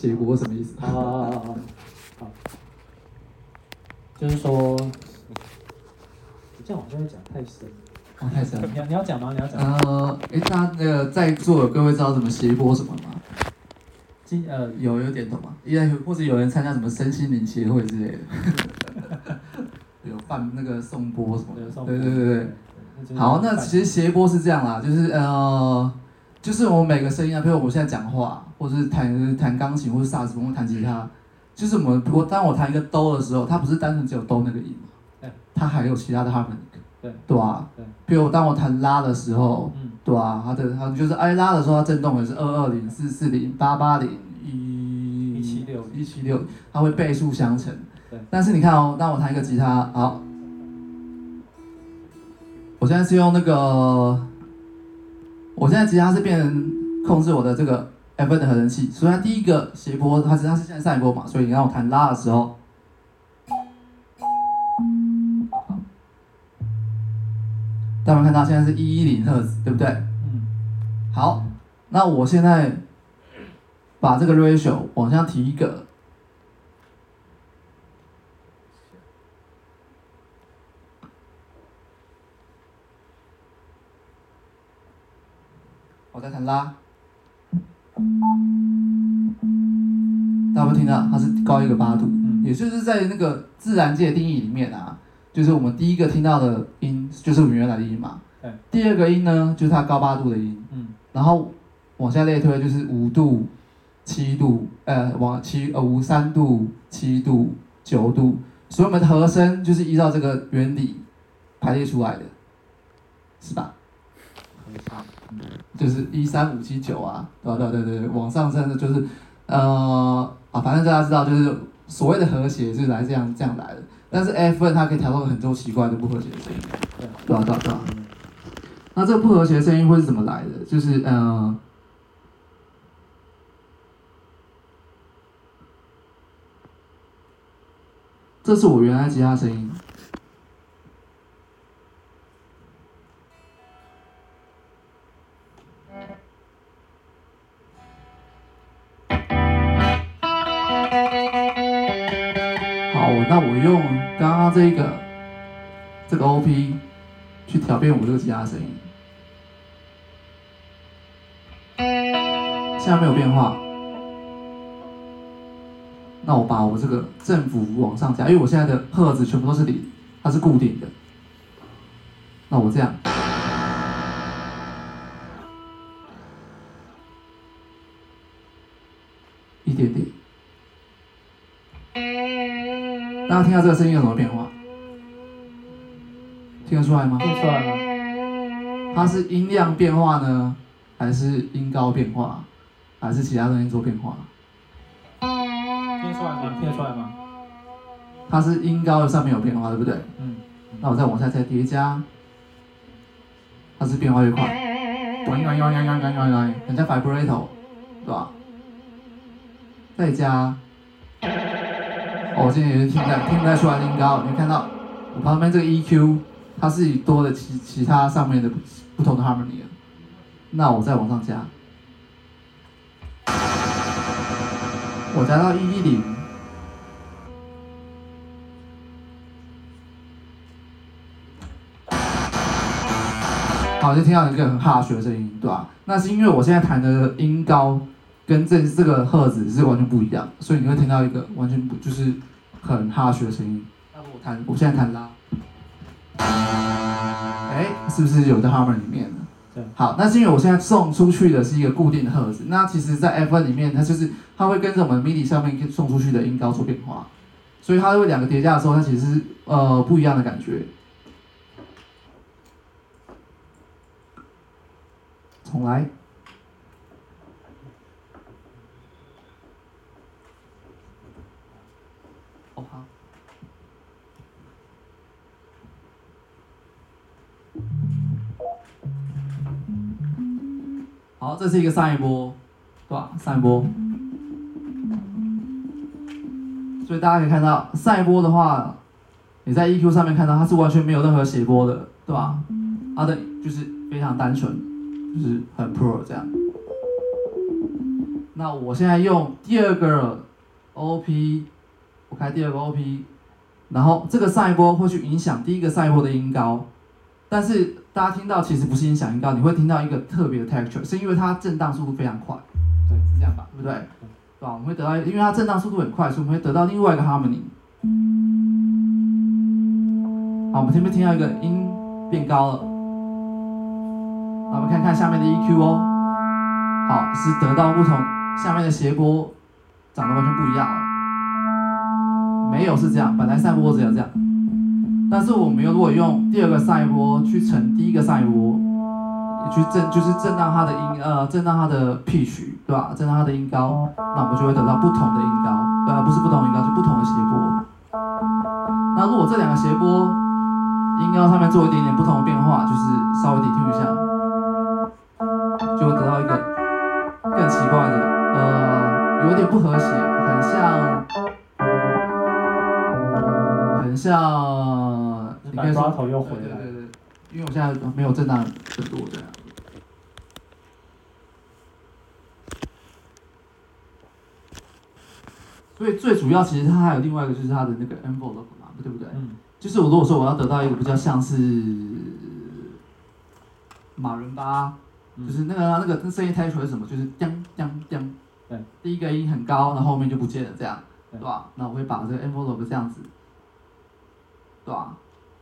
谐波什么意思？好好好好好，就是说，你这样好像会讲太深。哦，太深了。你要你要讲吗？你要讲。呃，哎，那那个在座的各位知道什么斜波什么吗？今呃有有点懂吗？应该或者有人参加什么身心灵协会之类的。有办那个颂钵什么的。对对对对。好，那其实斜波是这样啦，就是呃，就是我们每个声音啊，比如我现在讲话，或者是弹弹钢琴，或是萨克斯风，弹吉他，就是我们我当我弹一个哆的时候，它不是单纯只有哆那个音。它还有其他的 harmonic。对。对吧？对。比如当我弹拉的时候，嗯，对吧？它的它就是哎拉的时候，它震动也是二二零、四四零、八八零、一一七六、一七六，它会倍数相乘。对。但是你看哦，当我弹一个吉他，好。我现在是用那个，我现在吉他是变成控制我的这个 F N 的合成器，所以它第一个斜坡，它是它是现在上一波嘛，所以你让我弹拉的时候，大家看到现在是一一零赫兹，对不对？嗯。好，那我现在把这个 ratio 往下提一个。我在弹拉，大家有听到？它是高一个八度，嗯，也就是在那个自然界定义里面啊，就是我们第一个听到的音就是我们原来的音嘛。对。第二个音呢，就是它高八度的音。嗯。然后往下类推就是五度、七度，呃，往七呃五三度、七度、九度，所以我们的和声就是依照这个原理排列出来的，是吧？就是一三五七九啊，对对对对，往上升的就是，呃啊，反正大家知道，就是所谓的和谐是来这样这样来的。但是 F 它可以调到很多奇怪的不和谐的声音，对吧对吧对？那这个不和谐的声音会是怎么来的？就是嗯、呃，这是我原来吉他声音。这个这个 OP 去调变我这个吉他声音，现在没有变化。那我把我这个振幅往上加，因为我现在的赫兹全部都是零，它是固定的。那我这样，一点点。大家听到这个声音有什么变化？听得出来吗？听出来吗？它是音量变化呢，还是音高变化，还是其他东西做变化？听出来吗？听得出来吗？它是音高的上面有变化，对不对？嗯。那我再往下再叠加，它是变化越快，很像 vibrato，对吧？再加。哦、我今天也是听不太听不太出来音高，你看到我旁边这个 EQ，它是以多的其其他上面的不同的 harmony，那我再往上加，我加到一一零，好，就听到一个很 harsh 的声音，对吧？那是因为我现在弹的音高。跟这这个赫兹是完全不一样，所以你会听到一个完全不就是很 harsh 的声音。那我弹，我现在弹拉，哎，是不是有在 harmony 里面呢？对。好，那是因为我现在送出去的是一个固定的赫兹，那其实，在 F1 里面，它就是它会跟着我们 MIDI 上面送出去的音高做变化，所以它会两个叠加的时候，它其实是呃不一样的感觉。重来。好，好这是一个上一波，对吧？上一波，所以大家可以看到，上一波的话，你在 EQ 上面看到它是完全没有任何谐波的，对吧？它的就是非常单纯，就是很 pro 这样。那我现在用第二个 OP，我开第二个 OP，然后这个上一波会去影响第一个上一波的音高，但是大家听到其实不是音响音高，你会听到一个特别的 texture，是因为它震荡速度非常快，对，是这样吧，对不对？对吧？我们会得到，因为它震荡速度很快，所以我们会得到另外一个 harmony。好，我们听没听到一个音变高了？那我们看看下面的 EQ 哦。好，是得到不同，下面的斜波长得完全不一样了。没有是这样，本来上一波只有这样，但是我们又如果用第二个赛波去乘第一个赛波，去震，就是震荡它的音，呃，震荡它的 pitch，对吧？震荡它的音高，那我们就会得到不同的音高，呃，不是不同音高，就不同的谐波。那如果这两个谐波音高上面做一点点不同的变化，就是稍微 dq 一下。就会得到一个更奇怪的，呃，有点不和谐，很像，很像，你可以说头又回来，对对对，因为我现在没有震荡很多这样。所以最主要其实它还有另外一个就是它的那个 envelope 嘛，对不对？嗯。就是我如果说我要得到一个比较像是马伦巴。就是那个那个那声音听出来是什么？就是叮叮叮，对，第一个音很高，然后后面就不见了，这样，对吧？那我会把这个 envelope 这样子，对吧？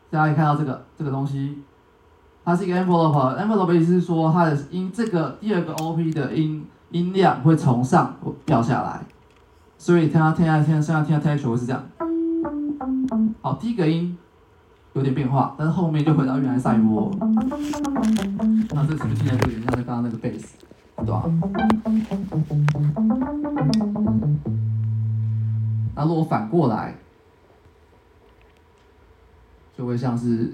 大家可以看到这个这个东西，它是一个 envelope，envelope 意思是说它的音这个第二个 OP 的音音量会从上掉下来，所以听它听下听现在听它听出来是这样，好，第一个音。有点变化，但是后面就回到原来上一波。那这是不是听起来就有点像刚刚那个贝斯，对吧？那如果反过来，就会像是。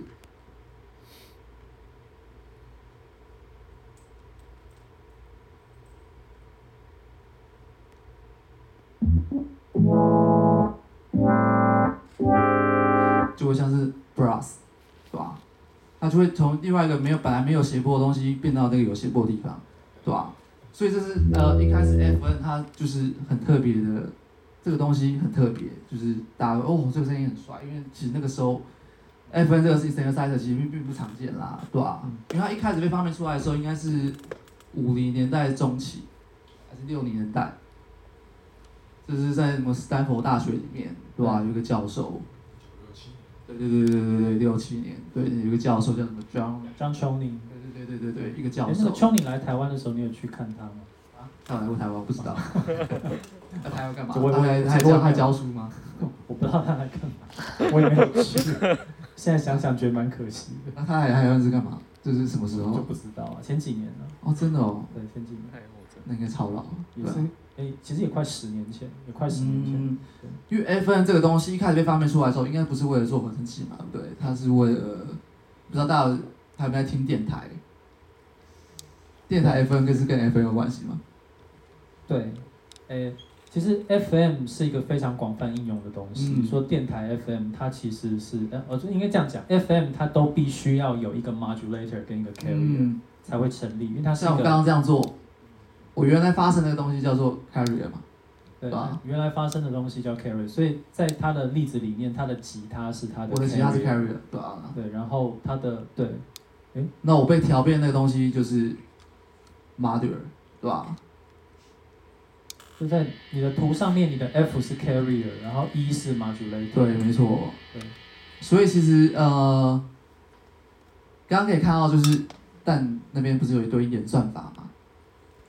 就会像是。brass，对吧？它就会从另外一个没有本来没有谐波的东西变到那个有谐波的地方，对吧？所以这是呃一开始 FN 它就是很特别的，这个东西很特别，就是大家哦这个声音很帅，因为其实那个时候 FN 这个是 synthesizer 其实并并不常见啦，对吧？因为它一开始被发明出来的时候应该是五零年代中期还是六零年代，这是在什么斯坦福大学里面，对吧？有一个教授。对对对对对对，六七年，对，有一个教授叫什么 John John Chioning，对对对对对，一个教授。那个 Chioning 来台湾的时候，你有去看他吗？啊，他来过台湾，不知道。来台湾干嘛？他还还教还教书吗？我不知道他来干嘛，我也没有去。现在想想觉得蛮可惜的。那他还还要是干嘛？这是什么时候？就不知道啊，前几年了。哦，真的哦。对，前几年。那应该超老。也是。哎，其实也快十年前，也快十年前。嗯、因为 FN 这个东西一开始被发明出来的时候，应该不是为了做合成器嘛，对不对？它是为了，不知道大家还有没有在听电台？电台 FN 跟是跟 FN 有关系吗？对，哎，其实 FM 是一个非常广泛应用的东西。嗯、说电台 FM，它其实是，呃，应该这样讲，FM 它都必须要有一个 modulator 跟一个 carrier、嗯、才会成立，因为它是。像我刚刚这样做。我原来发生那个东西叫做 carrier 嘛，对吧？原来发生的东西叫 carrier，所以在它的例子里面，它的吉他是它的。我的吉他是 carrier，对吧？对，然后它的对，诶，那我被调变那个东西就是 modular，对吧？就在你的图上面，你的 F 是 carrier，然后 E 是 modulator。对，没错。对，所以其实呃，刚刚可以看到就是，但那边不是有一堆演算法嘛？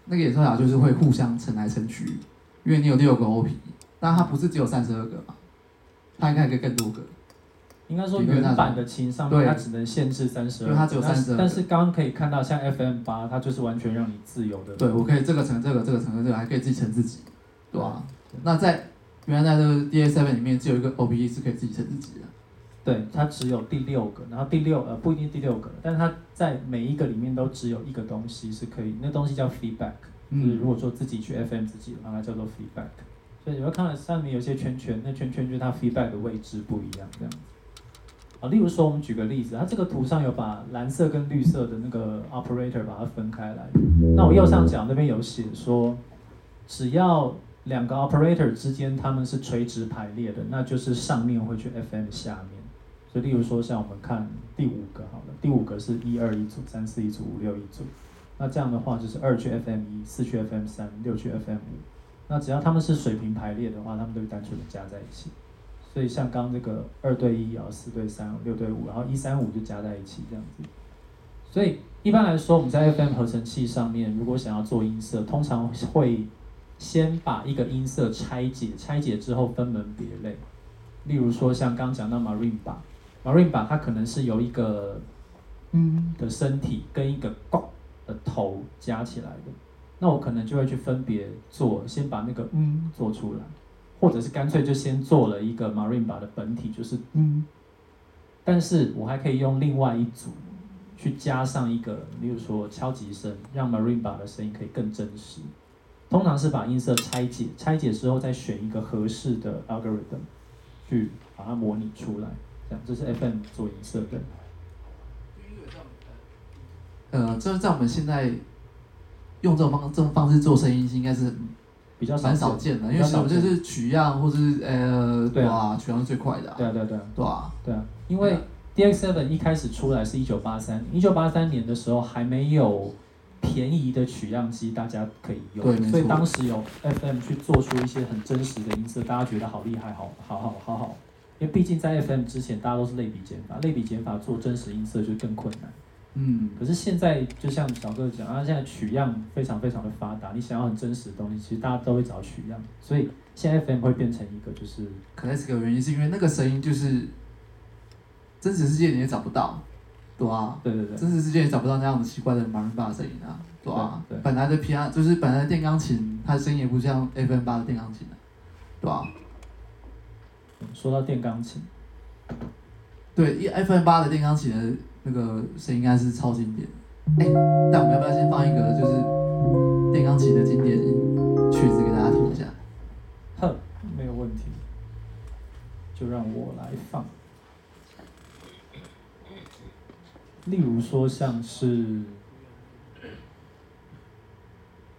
那个演算法就是会互相乘来乘去，因为你有六个 OP，但它不是只有三十二个嘛，它应该可以更多个。应该说原版的琴上面它只能限制三十二，因为它只有三十二。但是刚刚可以看到像 FM 八，它就是完全让你自由的。对，我可以这个乘这个，这个乘这个，还可以自己乘自己，对吧？那在原来在这个 DA7 里面，只有一个 OP 是可以自己乘自己的。对，它只有第六个，然后第六呃不一定第六个，但是它在每一个里面都只有一个东西是可以，那东西叫 feedback，就是如果说自己去 FM 自己的话，它叫做 feedback。所以你会看到上面有些圈圈，那圈圈就是它 feedback 的位置不一样这样子。啊，例如说我们举个例子，它这个图上有把蓝色跟绿色的那个 operator 把它分开来。那我右上角那边有写说，只要两个 operator 之间他们是垂直排列的，那就是上面会去 FM 下面。所以，例如说，像我们看第五个好了，第五个是一二一组，三四一组，五六一组。那这样的话，就是二去 FM 一，四去 FM 三，六去 FM 五。那只要他们是水平排列的话，他们都会单纯的加在一起。所以像刚这个二对一，然后四对三，六对五，然后一三五就加在一起这样子。所以一般来说，我们在 FM 合成器上面，如果想要做音色，通常会先把一个音色拆解，拆解之后分门别类。例如说，像刚讲到 Marimba。Marimba 它可能是由一个嗯的身体跟一个 go 的头加起来的，那我可能就会去分别做，先把那个嗯做出来，或者是干脆就先做了一个 Marimba 的本体，就是嗯，但是我还可以用另外一组去加上一个，例如说敲击声，让 Marimba 的声音可以更真实。通常是把音色拆解，拆解之后再选一个合适的 algorithm 去把它模拟出来。这样，这是 FM 做音色的。呃，这在我们现在用这种方这种方式做声音，应该是比较蛮少见的，因为我们就是取样或者是呃，对啊，取样是最快的。对啊，对啊，对啊，对啊，对啊，因为 DX7 一开始出来是一九八三年，一九八三年的时候还没有便宜的取样机，大家可以用，对，所以当时有 FM 去做出一些很真实的音色，大家觉得好厉害，好好好好好。因为毕竟在 FM 之前，大家都是类比减法，类比减法做真实音色就更困难。嗯，可是现在就像小哥讲啊，现在取样非常非常的发达，你想要很真实的东西，其实大家都会找取样，所以现在 FM 会变成一个就是，可能是个原因，是因为那个声音就是真实世界你也找不到，对啊，对对对，真实世界也找不到那样子奇怪的的声音啊，对啊，对，本来的 Piano 就是本来的电钢琴，它的声音也不像 FM 八的电钢琴的，对吧？说到电钢琴，对，一 FM 八的电钢琴的那个声音应该是超经典。哎，那我们要不要先放一个就是电钢琴的经典曲子给大家听一下？哼，没有问题，就让我来放。例如说像是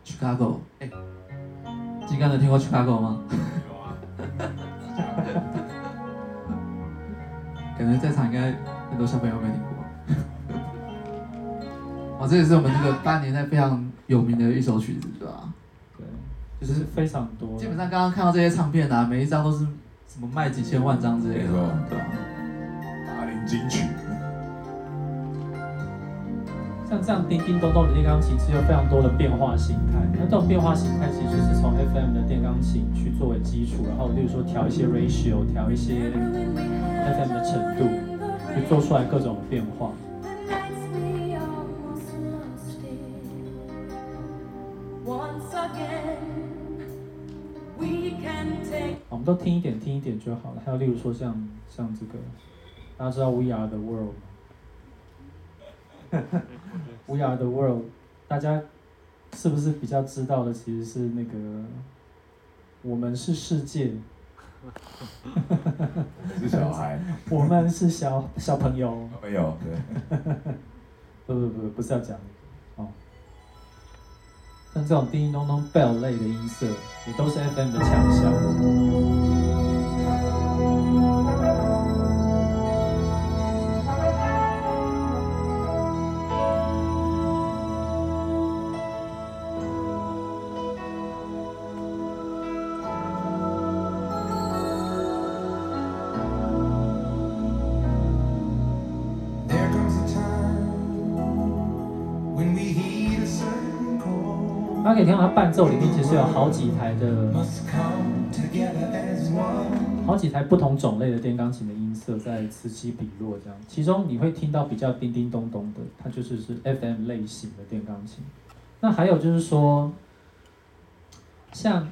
Chicago，哎，金刚能听过 Chicago 吗？可能 在场应该很多小朋友没听过。哦，这也是我们这个八零年代非常有名的一首曲子，对吧？对，就是非常多。基本上刚刚看到这些唱片啊，每一张都是什么卖几千万张之类的，对吧？八零金曲。像这样叮叮咚咚的电钢琴，其实有非常多的变化形态。那这种变化形态其实就是从 FM 的电钢琴去作为基础，然后例如说调一些 ratio，调一些 FM 的程度，去做出来各种变化。我们都听一点，听一点就好了。还有例如说像像这个，大家知道 We Are the World 吗？We are the world，大家是不是比较知道的？其实是那个，我们是世界。是小孩。我们是小小朋友。小朋友，对。不不不，不是要讲哦。像这种叮叮咚咚 bell 类的音色，也都是 FM 的强项。以听到它伴奏里面其实有好几台的，好几台不同种类的电钢琴的音色在此起彼落这样。其中你会听到比较叮叮咚咚的，它就是是 FM 类型的电钢琴。那还有就是说，像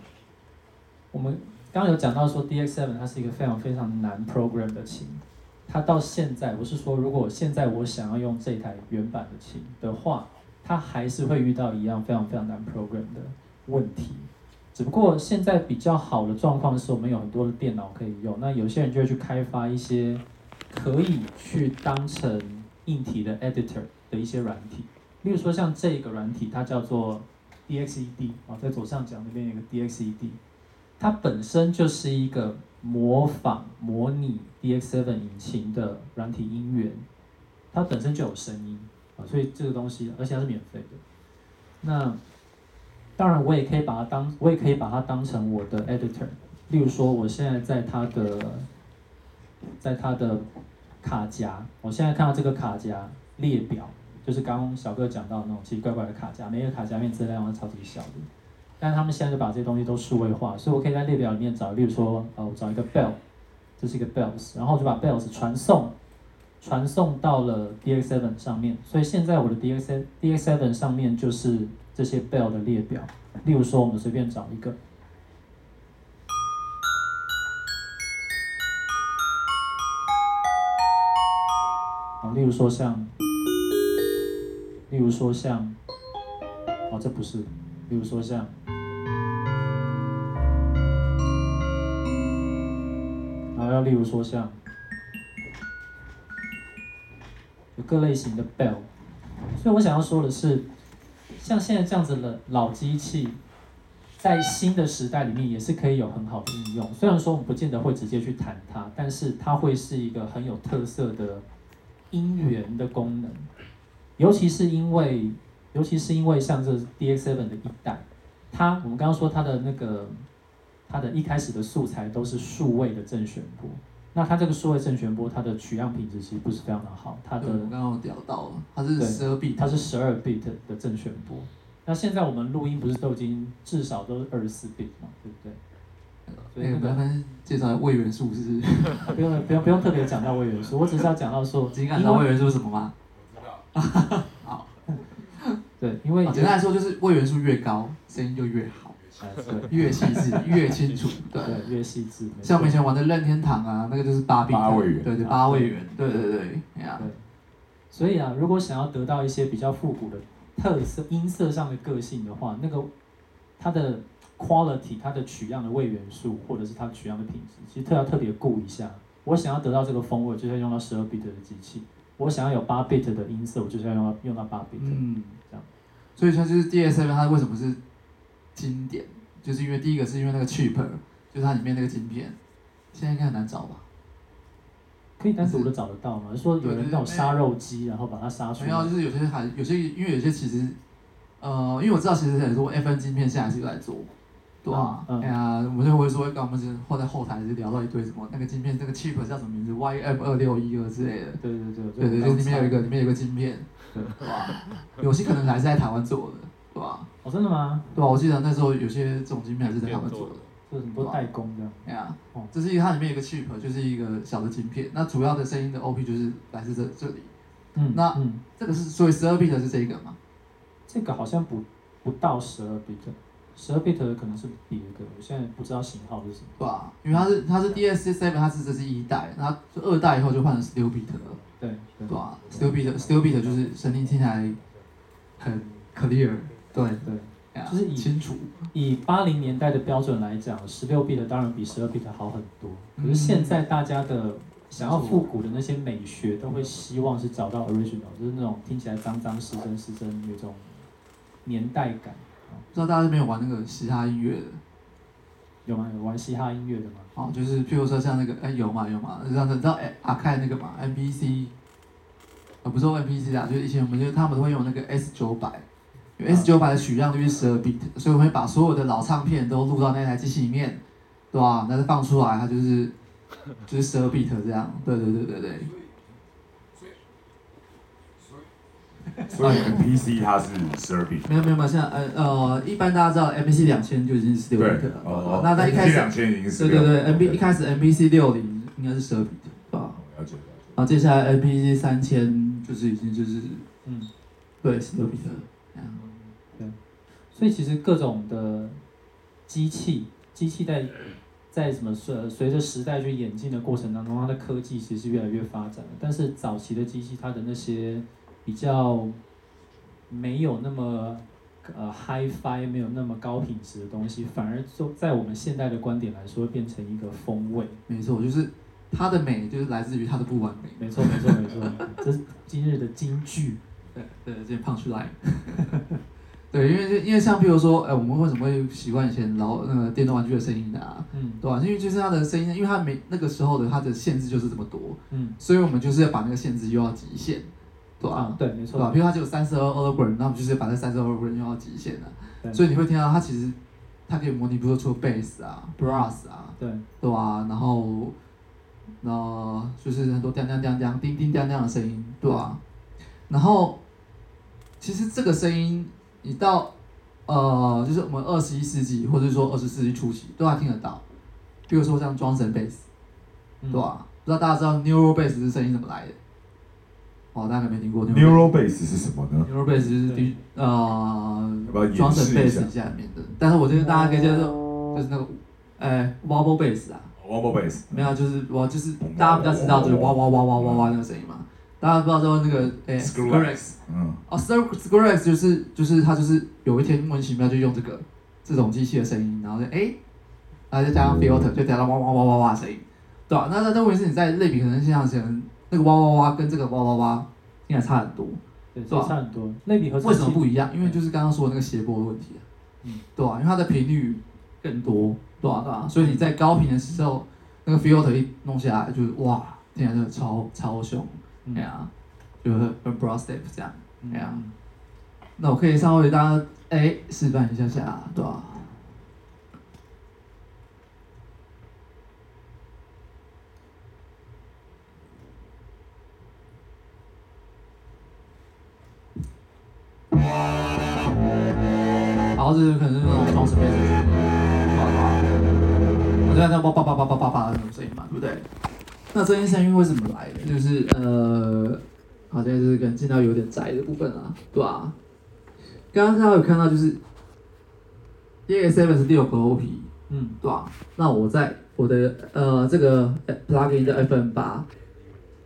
我们刚刚有讲到说 DX7 它是一个非常非常难 program 的琴，它到现在我是说，如果现在我想要用这台原版的琴的话。它还是会遇到一样非常非常难 program 的问题，只不过现在比较好的状况是我们有很多的电脑可以用，那有些人就会去开发一些可以去当成硬体的 editor 的一些软体，例如说像这个软体，它叫做 DXED 啊，在左上角那边有个 DXED，它本身就是一个模仿模拟 DX7 引擎的软体音源，它本身就有声音。啊，所以这个东西而且它是免费的。那当然我也可以把它当我也可以把它当成我的 editor，例如说我现在在它的在它的卡夹，我现在看到这个卡夹列表。就是刚刚小哥讲到那种奇奇怪怪的卡夹，每个卡夹面资料都超级小的，但他们现在就把这些东西都数位化，所以我可以在列表里面找，例如说，呃，我找一个 bell，这是一个 bells，然后就把 bells 传送，传送到了 DX7 上面，所以现在我的 DX DX7 上面就是这些 bell 的列表，例如说我们随便找一个，啊，例如说像。例如说像，哦，这不是。例如说像，然后要例如说像，有各类型的 bell。所以我想要说的是，像现在这样子的老机器，在新的时代里面也是可以有很好的应用。虽然说我们不见得会直接去弹它，但是它会是一个很有特色的音源的功能。尤其是因为，尤其是因为像这 DX7 的一代，它我们刚刚说它的那个，它的一开始的素材都是数位的正弦波，那它这个数位正弦波，它的取样品质其实不是非常的好，它的我刚刚聊到了，它是十二 bit，它是十二 bit 的正弦波，那现在我们录音不是都已经至少都是二十四 bit 嘛，对不对？所以我刚刚介绍位元素是，不用不用不用特别讲到位元素，我只是要讲到说，你知道位元素是什么吗？知 道好，对，因为简单来说就是位元素越高，声音就越好，越细致，越清楚，对，越细致。像我们以前玩的任天堂啊，那个就是八位元，对对，八位元，对对对，对。所以啊，如果想要得到一些比较复古的特色音色上的个性的话，那个它的 quality，它的取样的位元素，或者是它取样的品质，其实特要特别顾一下。我想要得到这个风味，就是要用到十二 bit 的机器。我想要有八 bit 的音色，我就是要用到用到八 bit。嗯，这样。所以它就是 DX7，它为什么是经典？就是因为第一个是因为那个 chip，就是它里面那个晶片，现在应该很难找吧？可以单独的找得到吗？说有人那种杀肉机，然后把它杀出来。没有，就是有些还有些，因为有些其实，呃，因为我知道其实很多 FN 晶片现在是来做。对啊，哎呀，我们就会说，刚我们是后在后台就聊到一堆什么那个晶片，那个 chip 叫什么名字，Y F 二六一二之类的。对对对对对，就里面有一个里面有一个晶片，对吧？有些可能还是在台湾做的，对吧？哦，真的吗？对吧？我记得那时候有些这种晶片还是在他们做的，就是很多代工这样。哎呀，哦，这是一个它里面有一个 chip，就是一个小的晶片，那主要的声音的 OP 就是来自这这里。嗯，那这个是所以十二 bit 的是这个吗？这个好像不不到十二 bit。十二 bit 的可能是别的，我现在不知道型号是什么。对啊，因为它是它是 DS Seven，它是这是一代，然后就二代以后就换成十六 bit 了。对，对吧？十六 bit，十六 bit 就是声音听起来很 clear。对对，就是以清楚。以八零年代的标准来讲，十六 bit 当然比十二 bit 好很多。可是现在大家的想要复古的那些美学，都会希望是找到 original，就是那种听起来脏脏、失真、失真那种年代感。不知道大家有没有玩那个嘻哈音乐的，有吗？有玩嘻哈音乐的吗？哦，就是譬如说像那个，哎、欸，有吗？有吗？你知道哎，阿凯那个嘛，MPC，呃，不是 MPC 啊，就是以前我们就他们都会用那个 S 九百，因为 S 九百的取样率是十二 bit，所以我们会把所有的老唱片都录到那台机器里面，对吧？那再放出来，它就是就是十二 bit 这样，对对对对对。所以 MPC 它是十二 bit，没有没有没有，现在呃呃，一般大家知道 MPC 两千就已经是十六 bit 了，哦，那在一开始两千已经是对对对，M P 一开始 MPC 六零应该是十二 bit，对吧？了解了解。然后接下来 MPC 三千就是已经就是嗯，对，十六 bit。所以其实各种的机器，机器在在什么随随着时代去演进的过程当中，它的科技其实是越来越发展。但是早期的机器，它的那些比较没有那么呃 Hi-Fi，没有那么高品质的东西，反而就在我们现代的观点来说，变成一个风味。没错，就是它的美，就是来自于它的不完美。没错，没错，没错，这是今日的金句。对对，今天胖出来。对，因为因为像比如说，哎，我们为什么会习惯以前老那个电动玩具的声音啊？嗯，对吧？因为就是它的声音，因为它没那个时候的它的限制就是这么多，嗯，所以我们就是要把那个限制用到极限，对吧？嗯、对，没错，对吧？比如它只有三十二 Hz，那我们就是把这三十二 Hz 用到极限了。对所以你会听到它其实它可以模拟，比如说出 bass 啊、brass 啊，对，对吧？然后，然后就是很多叮叮叮叮、叮叮叮叮的声音，对吧？然后，其实这个声音。你到，呃，就是我们二十一世纪，或者说二十世纪初期，都还听得到。比如说像 Drums and Bass，对吧？不知道大家知道 Neural Bass 是声音怎么来的？哦，大家可没听过 Neural Bass 是什么呢？Neural Bass 就是第呃 Drums and Bass 下面的。但是我觉得大家可以接受，就是那个，哎，Wobble Bass 啊。Wobble Bass。没有，就是我就是大家比较知道，就是哇哇哇哇哇哇那个声音嘛。大家不知道说那个诶，Skrillex，嗯，哦，Skrillex 就是就是他就是有一天莫名其妙就用这个这种机器的声音，然后就诶，然后再加上 filter 就加到哇哇哇哇哇声音，对吧？那那那问题是你在类比可能现象前那个哇哇哇跟这个哇哇哇应该差很多，对，差很多。类比和为什么不一样？因为就是刚刚说的那个谐波的问题啊，嗯，对吧？因为它的频率更多，对吧？对吧？所以你在高频的时候，那个 filter 一弄下来，就是哇，听起来就超超凶。哎呀，就是 a broad step 这样，哎呀，那我可以稍微大家哎示范一下下，对吧？然后这是可能是那种装饰贝斯，好吧？我现在在叭叭叭叭叭叭叭的那种声音嘛，对不对？那这些声音为什么来的？就是呃，好像是可能进到有点窄的部分啊，对吧、啊？刚刚大家有看到就是 DX7 是六个 OP，嗯，对吧、啊？那我在我的呃这个 plugin 的 FM 八，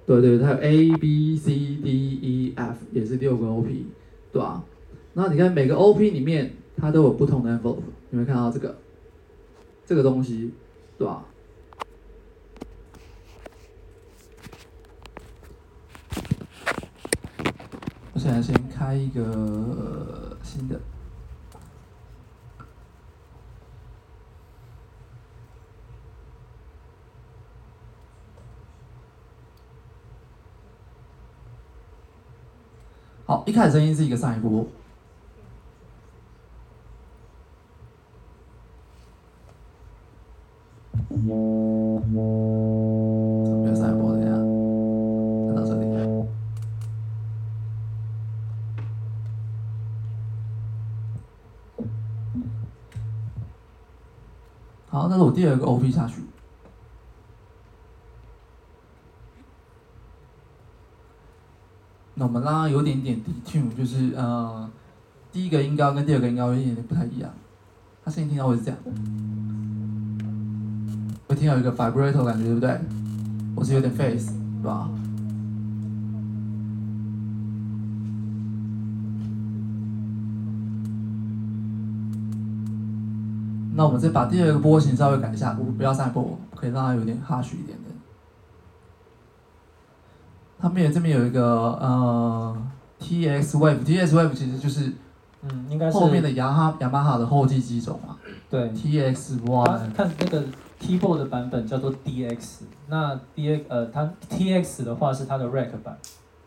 对对，它有 A B C D E F 也是六个 OP，对吧、啊？那你看每个 OP 里面它都有不同的 envelope，有没有看到这个这个东西，对吧、现在先开一个新的。好，一开始声音是一个上一波。那是我第二个 OP 下去，那我们让它有点点 detune，就是呃，第一个音高跟第二个音高有一点点不太一样，它声音听到会是这样，会听到一个 vibrato 感觉，对不对？我是有点 face，是吧？那我们再把第二个波形稍微改一下，不不要上波，可以让它有点 harsh 一点的。它面这边有一个呃 TX Wave，TX Wave 其实就是嗯，应该是后面的雅哈雅马哈的后继机种嘛。对，TX One。看那个 keyboard 的版本叫做 DX，那 DX 呃，它 TX 的话是它的 rack 版，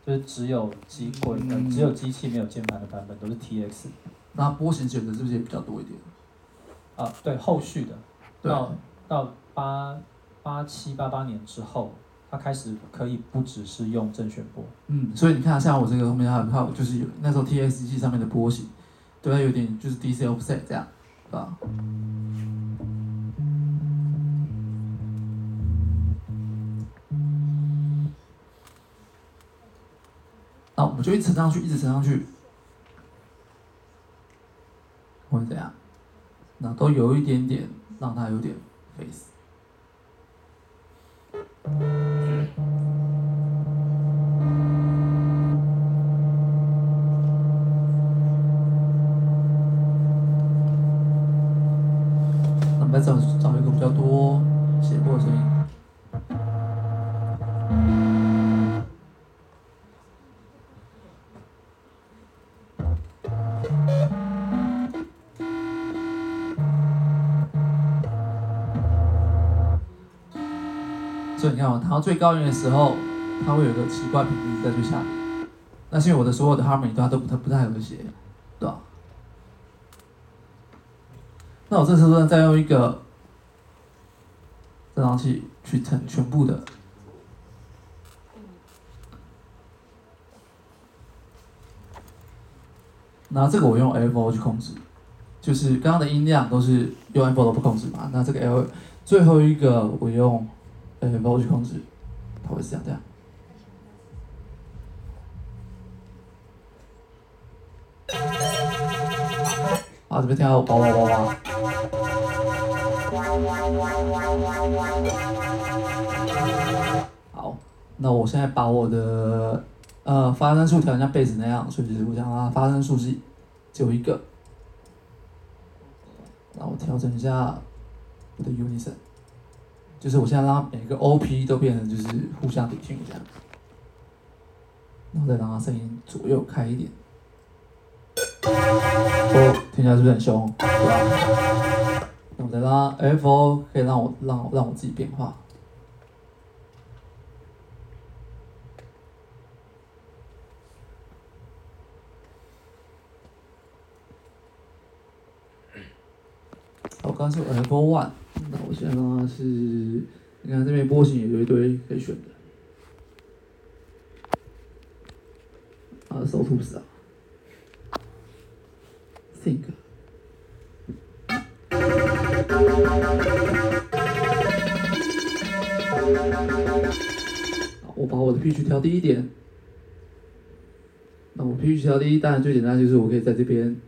就是只有机轨、嗯呃、只有机器没有键盘的版本都是 TX。那波形选择是不是也比较多一点？啊，对，后续的，到到八八七八八年之后，他开始可以不只是用正弦波。嗯，所以你看，像我这个后面还有就是有那时候 TSG 上面的波形，对它有点就是 DC offset 这样，是吧？那我们就一直乘上去，一直乘上去，会怎样？那都有一点点，让他有点 face。那我们来找找一个比较多写过的声音。所以你看我弹到最高音的时候，它会有个奇怪频率在最下面。那是因为我的所有的 harmony 它都不太不太和谐，对吧？那我这时候呢，再用一个振荡器去撑全部的。那这个我用 FO 去控制，就是刚刚的音量都是用 FO 都不控制嘛。那这个 L 最后一个我用 LFO 去控制，它会这样这样。好，这边听到哇哇哇哇。好，那我现在把我的。呃，发声数调成像贝斯那样，所以我想啊发声数是只有一个。那我调整一下我的 unison，就是我现在让每个 OP 都变成就是互相抵消这样，然后再让它声音左右开一点。哦，听起来是不是很凶？对吧？那我再让 FO 可以让我让我让我自己变化。我刚是 F one，那我现在呢是，你看这边波形也有一堆可以选的，啊，So tools 啊，Think，我把我的 P H 调低一点，那我 P H 调低，当然最简单就是我可以在这边，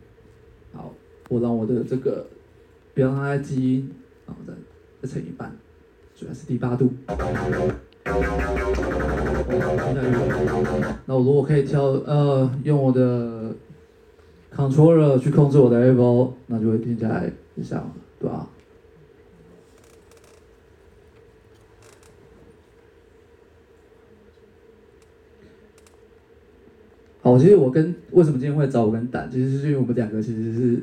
好，我让我的这个。不要让它在基因，然后再再乘一半，主要是第八度。那我如果可以调呃，用我的 controller 去控制我的 level，那就会听起来很像，对吧？好，其实我跟为什么今天会找我跟蛋，其实是因为我们两个其实是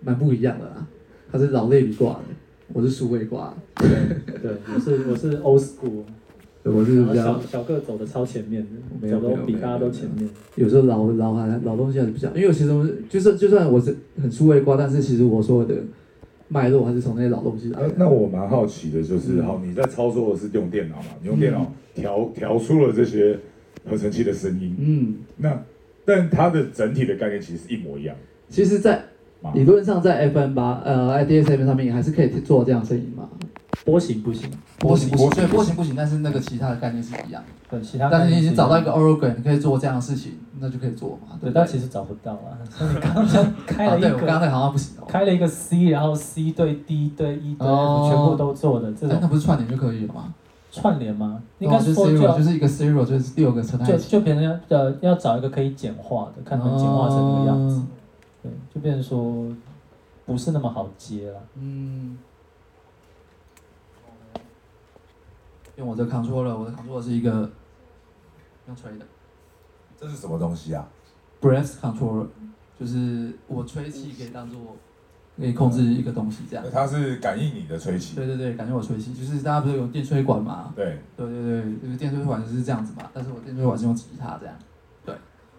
蛮不一样的啦。他是老类比挂的，我是数位挂。对对，我是我是 old school，我是比较小小个走的超前面的，走的比大家都前面。有时候老老还老东西还是比较，因为我其实就是就算我是很数位挂，但是其实我说的脉络还是从那些老东西来。那我蛮好奇的，就是好，你在操作的是用电脑嘛？你用电脑调调出了这些合成器的声音，嗯，那但它的整体的概念其实是一模一样。其实，在理论上在 FM 八呃 IDSM 上面还是可以做这样声音嘛？波形不行，波形不行，对，波形不行，但是那个其他的概念是一样。对，其他。但是你已经找到一个 organ，你可以做这样的事情，那就可以做嘛。对，但其实找不到啊。你刚刚开了一个，对，我刚刚那好像不行哦。开了一个 C，然后 C 对 D 对 E 对 F 全部都做的这种。那不是串联就可以了吗？串联吗？应该是 zero，就是一个 zero，就是六个车台。就就别人要呃要找一个可以简化的，看能简化成那个样子。对，就变成说。不是那么好接了。嗯。用我的 controller，我的 controller 是一个用吹的。这是什么东西啊？Breath controller，就是我吹气可以当做可以控制一个东西这样。它是感应你的吹气。对对对，感应我吹气，就是大家不是有电吹管嘛？对。对对对，就是电吹管就是这样子嘛，但是我电吹管是用吉他这样。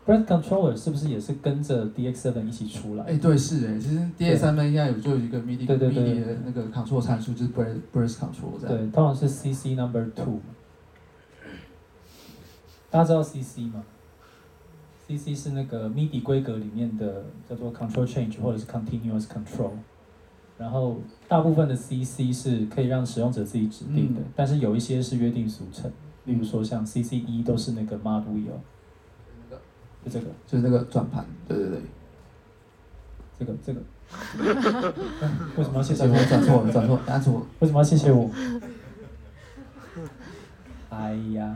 Breath Controller 是不是也是跟着 DX7 一起出来？哎，对，是哎，其实 DX7 应该有就有一个 MIDI MIDI 的那个 control 参数，就是 Breath Breath Control 这样。对，通常是 CC Number Two。大家知道 CC 吗？CC 是那个 MIDI 规格里面的叫做 Control Change 或者是 Continuous Control。然后大部分的 CC 是可以让使用者自己指定的，但是有一些是约定俗成，例如说像 CC 一都是那个 Mod Wheel。就这个，就是那个转盘，对对对，这个这个，为什么要谢谢我？转错了，转错，答错。为什么要谢谢我？哎呀，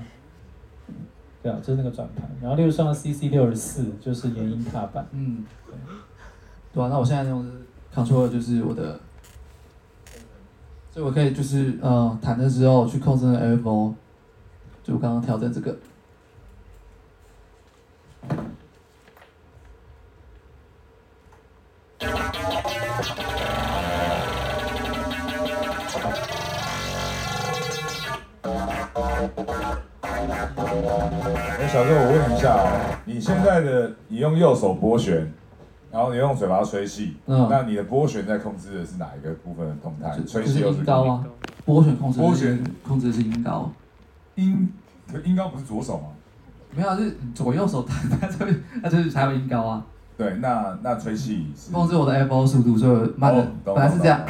对啊，就是那个转盘。然后，例如说 CC 六十四，就是延音踏板。嗯，对。对啊，那我现在用的 control 就是我的，所以我可以就是呃弹的时候去控制那个 LFO，就我刚刚调整这个。小哥，我问一下啊，你现在的你用右手拨弦，然后你用嘴巴吹气，嗯，那你的拨弦在控制的是哪一个部分的动态？就吹气又是音高啊，拨弦控制拨弦控制的是音高，音可音高不是左手吗？没有，就是左右手弹，它这边它就是才有音高啊。对，那那吹气是控制我的 FO 速度，所以慢的、哦、本来是这样，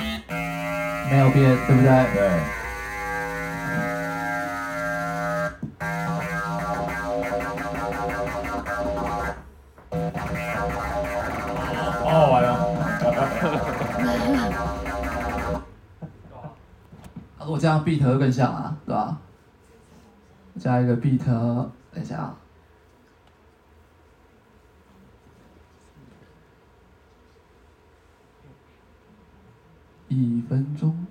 没有变，对不对？对。这样 beat 会更像啊，对吧？加一个 beat，等一下啊。一分钟。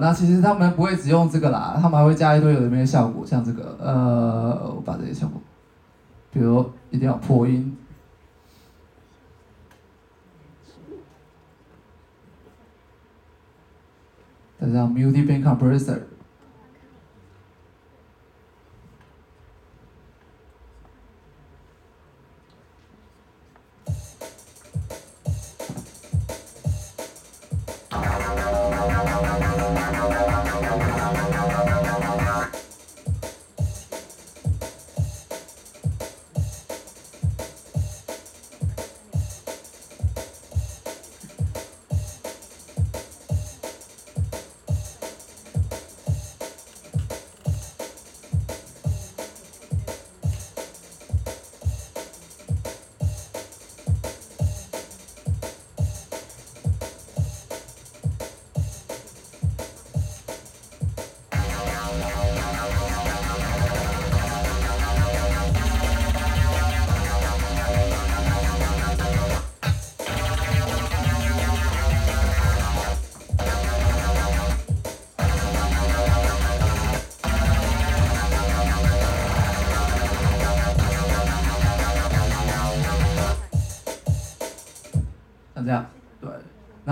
那其实他们不会只用这个啦，他们还会加一堆有的没的效果，像这个，呃，我把这些效果，比如一定要破音，再加上 multi-band compressor。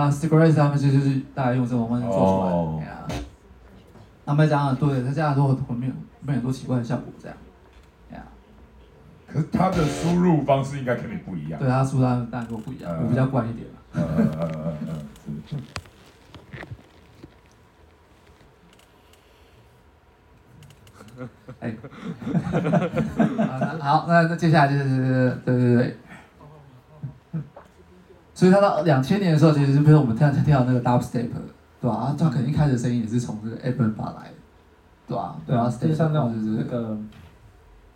那 Stegray 他们就就是大概用这种方式做出来的呀。他们讲的对，他这样做会没有没有很多奇怪的效果这样。呀。可是他的输入方式应该肯定不一样。对，他输入当然跟我不一样，我比较怪一点。嗯嗯嗯嗯嗯。哎。好，那那接下来就是对对对。所以他到两千年的时候，其实是比如我们听听到那个 dubstep，对吧？啊，他肯定开始声音也是从这个 FM 发来的，对吧？对啊，就像那种就是那个，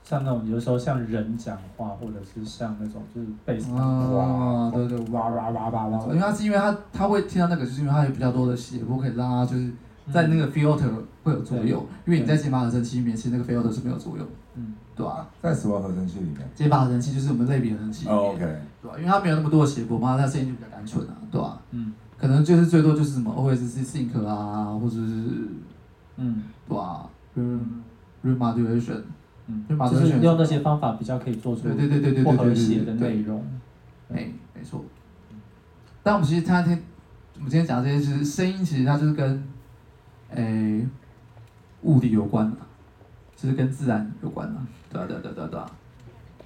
像那种有时候像人讲话，或者是像那种就是贝斯，哇，对对，哇哇哇哇哇，因为他是因为他他会听到那个，就是因为他有比较多的谐波可以让他就是在那个 filter 会有作用，因为你在解码合成器里面，其实那个 filter 是没有作用。嗯，对吧？在什么合成器里面，解码合成器就是我们类比合成器。OK，对吧？因为它没有那么多的谐波嘛，它声音就比较单纯啊，对吧？嗯，可能就是最多就是什么 OSC sync 啊，或者是嗯，对吧？嗯，remodulation，嗯，就是用那些方法比较可以做出对对对对对不和谐的内容。哎，没错。但我们其实他天，我们今天讲这些，其实声音其实它就是跟诶物理有关的。就是跟自然有关的，对啊对啊对啊对啊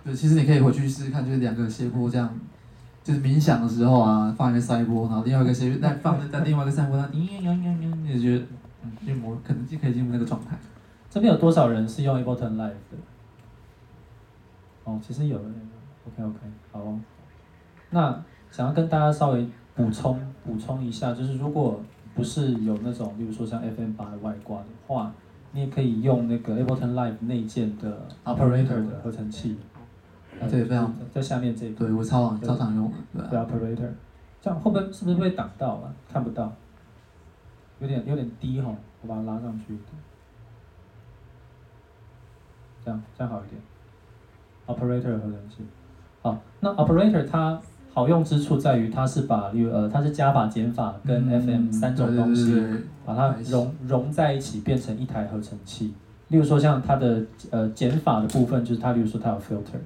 对其实你可以回去试试看，就是两个斜坡这样，就是冥想的时候啊，放一个塞波，然后另外一个谐波再放在另外一个塞波，它叮叮叮叮叮，你觉得嗯，就模可能就可以进入那个状态。这边有多少人是用 Ableton Live 的？哦，其实有的。OK OK，好哦。那想要跟大家稍微补充补充一下，就是如果不是有那种，比如说像 FM 八的外挂的话。你也可以用那个 Ableton Live 内建的 Operator 的合成器，啊，这也非常在下面这一。对，我超常超常用的。对 Operator，这样后边是不是会挡到啊？看不到，有点有点低哈，我把它拉上去。这样这样好一点。Operator 合成器，好，那 Operator 它好用之处在于它是把，例如呃，它是加法减法跟 FM 三种东西，把它融融在一起变成一台合成器。例如说像它的呃减法的部分，就是它例如说它有 filter，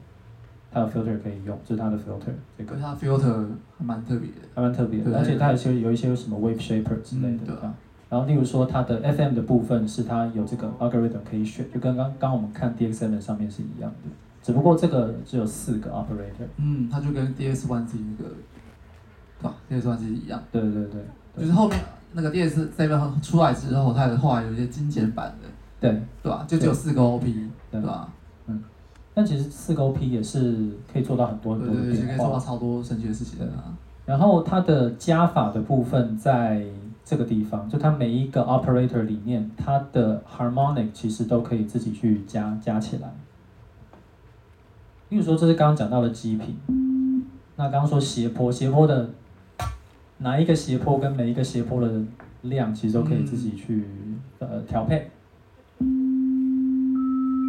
它有 filter 可以用，这是它的 filter 这个。它 filter 还蛮特别的，还蛮特别的，而且它有些有一些有什么 wave shaper 之类的。对啊。然后例如说它的 FM 的部分是它有这个 algorithm 可以选，就跟刚刚我们看 DX7 上面是一样的。只不过这个只有四个 operator，嗯，它就跟 DX1Z 那个，对吧？DX1Z 一样。对对对，对就是后面那个 DX7 出来之后，它的后来有一些精简版的，对对吧？就只有四个 OP，对吧？嗯，但其实四个 OP 也是可以做到很多很多的变化，对对对，可以做到超多神奇的事情的啊。然后它的加法的部分在这个地方，就它每一个 operator 里面，它的 harmonic 其实都可以自己去加加起来。例如说，这是刚刚讲到的基频。那刚刚说斜坡，斜坡的哪一个斜坡跟每一个斜坡的量，其实都可以自己去、呃调配。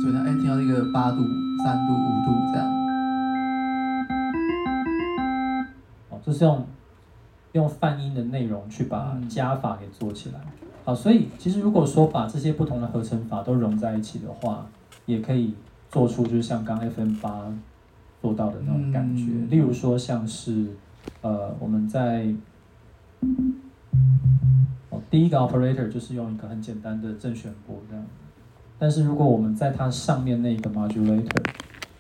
就像哎，调一个八度、三度、五度这样。哦，这是用用泛音的内容去把加法给做起来。好，所以其实如果说把这些不同的合成法都融在一起的话，也可以。做出就是像刚 FM 八做到的那种感觉，嗯、例如说像是，呃，我们在，哦，第一个 operator 就是用一个很简单的正弦波这样，但是如果我们在它上面那个 modulator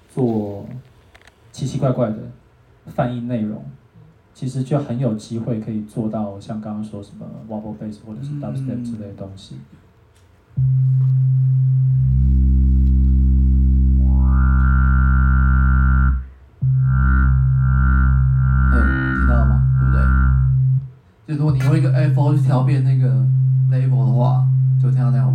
做奇奇怪怪的翻译内容，其实就很有机会可以做到像刚刚说什么 wobble bass 或者是 dubstep 之类的东西。就如果你用一个 F4 去调变那个 level 的话，就听到那样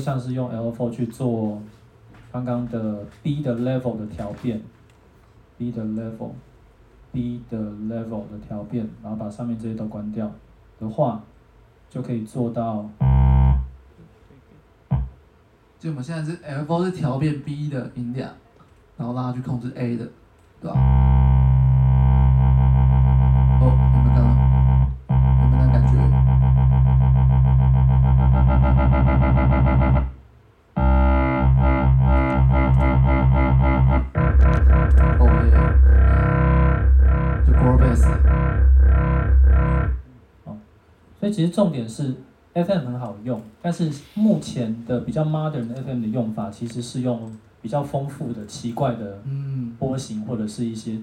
像是用 L4 去做刚刚的 B 的 level 的调变，B 的 level，B 的 level 的调变，然后把上面这些都关掉的话。就可以做到，就我们现在是 L4 是调变 B 的音量，然后让它去控制 A 的，对吧？耶，就 Chord Bass。所以其实重点是，FM 很好用，但是目前的比较 modern 的 FM 的用法，其实是用比较丰富的、奇怪的波形或者是一些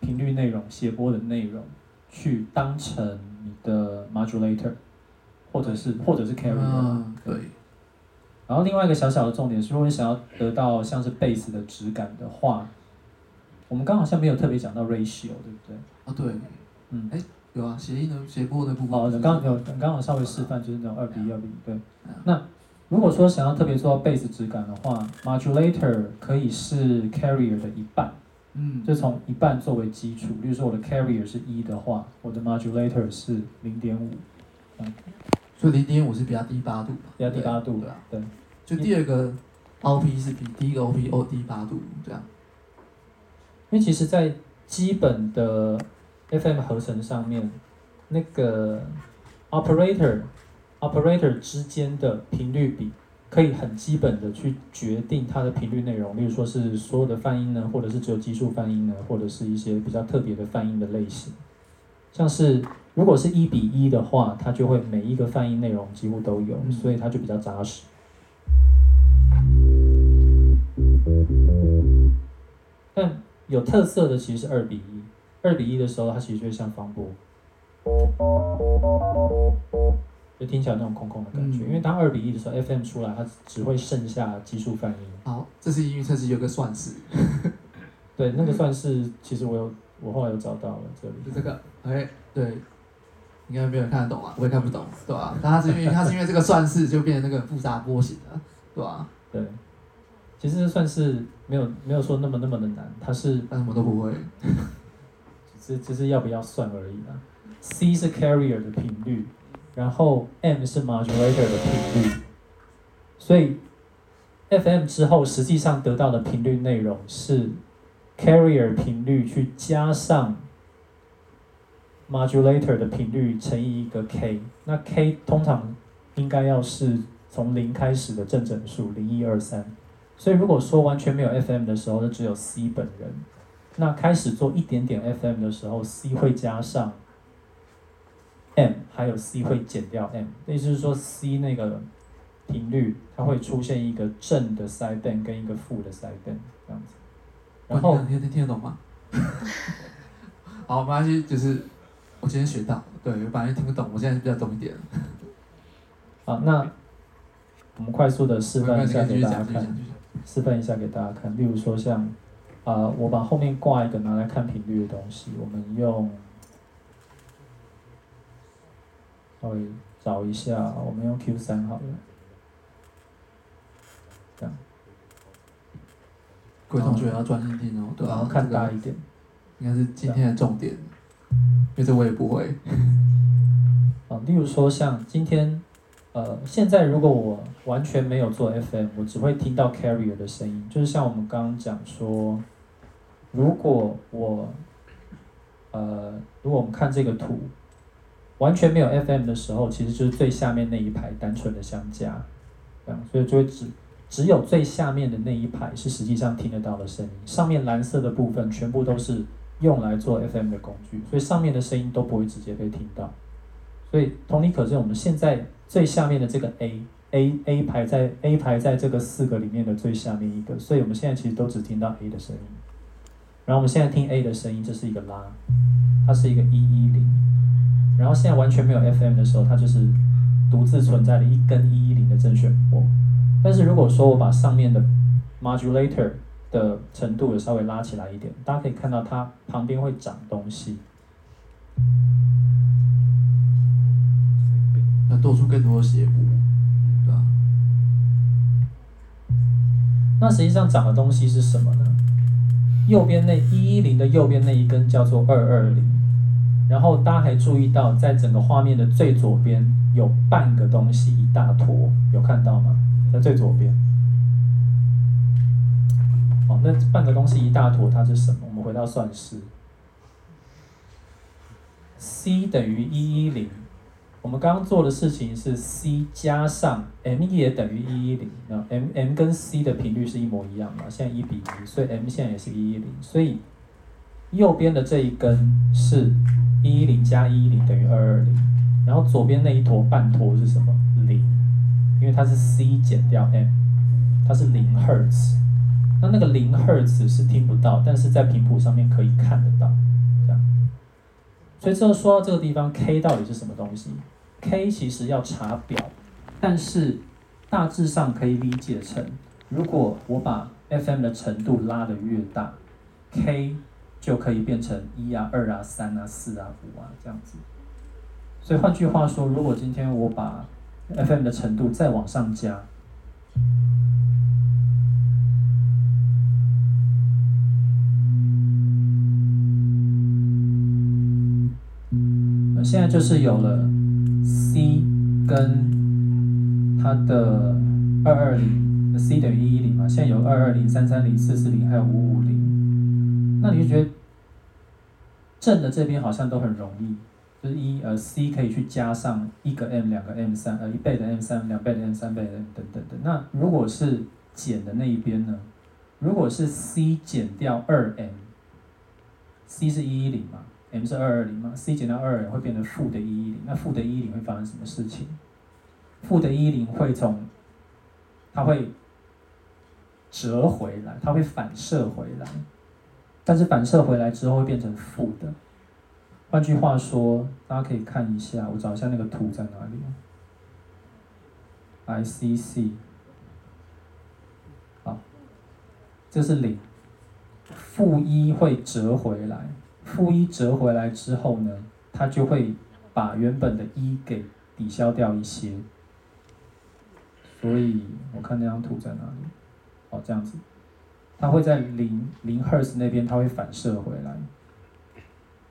频率内容、谐波的内容，去当成你的 modulator，或者是或者是 carrier。对。然后另外一个小小的重点是，如果你想要得到像是 bass 的质感的话，我们刚好像没有特别讲到 ratio，对不对？啊，对。嗯。哎。有啊，谐音的谐波的部分。哦，刚有刚刚好稍微示范，就是那种二比一二比一。对。那如果说想要特别做到贝斯质感的话，modulator 可以是 carrier 的一半。嗯。就从一半作为基础，比如说我的 carrier 是一的话，我的 modulator 是零点五。嗯。所以零点五是比较低八度。比较低八度的。对。就第二个 OP 是比第一个 OP 哦低八度这样。因为其实，在基本的 FM 合成上面，那个 operator operator 之间的频率比，可以很基本的去决定它的频率内容，例如说是所有的泛音呢，或者是只有奇数泛音呢，或者是一些比较特别的泛音的类型。像是如果是一比一的话，它就会每一个泛音内容几乎都有，所以它就比较扎实。但有特色的其实是二比一。二比一的时候，它其实就会像方波，就听起来那种空空的感觉。嗯、因为当二比一的时候，FM 出来，它只会剩下奇数泛音。好，这是音域测试有个算式。对，那个算式其实我有，我后来有找到了，这里就这个。哎，对，应该没有人看得懂啊，我也看不懂，对吧、啊？但它是因为它是因为这个算式就变成那个复杂波形了，对吧、啊？对。其实算是没有没有说那么那么的难，它是但什么都不会，只是只是要不要算而已啦。C 是 carrier 的频率，然后 M 是 modulator 的频率，所以 FM 之后实际上得到的频率内容是 carrier 频率去加上 modulator 的频率乘以一个 K，那 K 通常应该要是从零开始的正整数零一二三，所以如果说完全没有 FM 的时候，就只有 C 本人，那开始做一点点 FM 的时候，C 会加上。M 还有 C 会减掉 M，意思是说 C 那个频率它会出现一个正的 sideband 跟一个负的 sideband 这样子。然后听听听得懂吗？好，没关系，就是我今天学到，对，我本来听不懂，我现在比较懂一点。好，那我们快速的示范一下给大家看，示范一下给大家看。例如说像啊、呃，我把后面挂一个拿来看频率的东西，我们用。稍微找一下，我们用 Q 三好了。这样，各位同学要专心听哦，对，然后看大一点，应该是今天的重点，因为这我也不会。啊，例如说像今天，呃，现在如果我完全没有做 FM，我只会听到 carrier 的声音，就是像我们刚刚讲说，如果我，呃，如果我们看这个图。完全没有 FM 的时候，其实就是最下面那一排单纯的相加，这样，所以就会只只有最下面的那一排是实际上听得到的声音，上面蓝色的部分全部都是用来做 FM 的工具，所以上面的声音都不会直接被听到。所以同理可证，我们现在最下面的这个 A A A 排在 A 排在这个四个里面的最下面一个，所以我们现在其实都只听到 A 的声音。然后我们现在听 A 的声音，这是一个拉，它是一个一一零。然后现在完全没有 FM 的时候，它就是独自存在的一根一一零的正弦波。但是如果说我把上面的 modulator 的程度也稍微拉起来一点，大家可以看到它旁边会长东西，要多出更多的谐波，对吧？那实际上长的东西是什么呢？右边那一一零的右边那一根叫做二二零。然后大家还注意到，在整个画面的最左边有半个东西一大坨，有看到吗？在最左边。哦，那半个东西一大坨，它是什么？我们回到算式，C 等于一一零。我们刚刚做的事情是 C 加上 M 也等于一一零。那 M M 跟 C 的频率是一模一样的，现在一比一，所以 M 现在也是一一零。所以右边的这一根是。一一零加一一零等于二二零，然后左边那一坨半坨是什么？零，因为它是 C 减掉 M，它是零赫兹。那那个零赫兹是听不到，但是在频谱上面可以看得到，这样。所以这说到这个地方，K 到底是什么东西？K 其实要查表，但是大致上可以理解成，如果我把 FM 的程度拉得越大，K。就可以变成一啊、二啊、三啊、四啊、五啊这样子。所以换句话说，如果今天我把 FM 的程度再往上加，现在就是有了 C 跟它的二二零，C 等于一一零嘛，现在有二二零、三三零、四四零，还有五五零。那你就觉得正的这边好像都很容易，就是一呃 C 可以去加上一个 M 两个 M 三呃一倍的 M 三两倍的 M 三倍的 M 等等的。那如果是减的那一边呢？如果是 C 减掉二 M，C 是一一零嘛，M 是二二零嘛，C 减到二 M 会变成负的一一零。那负的一一零会发生什么事情？负的一一零会从它会折回来，它会反射回来。但是反射回来之后会变成负的。换句话说，大家可以看一下，我找一下那个图在哪里。ICC，好，这是零，负一会折回来，负一折回来之后呢，它就会把原本的一给抵消掉一些。所以我看那张图在哪里。哦，这样子，它会在零零赫兹那边，它会反射回来。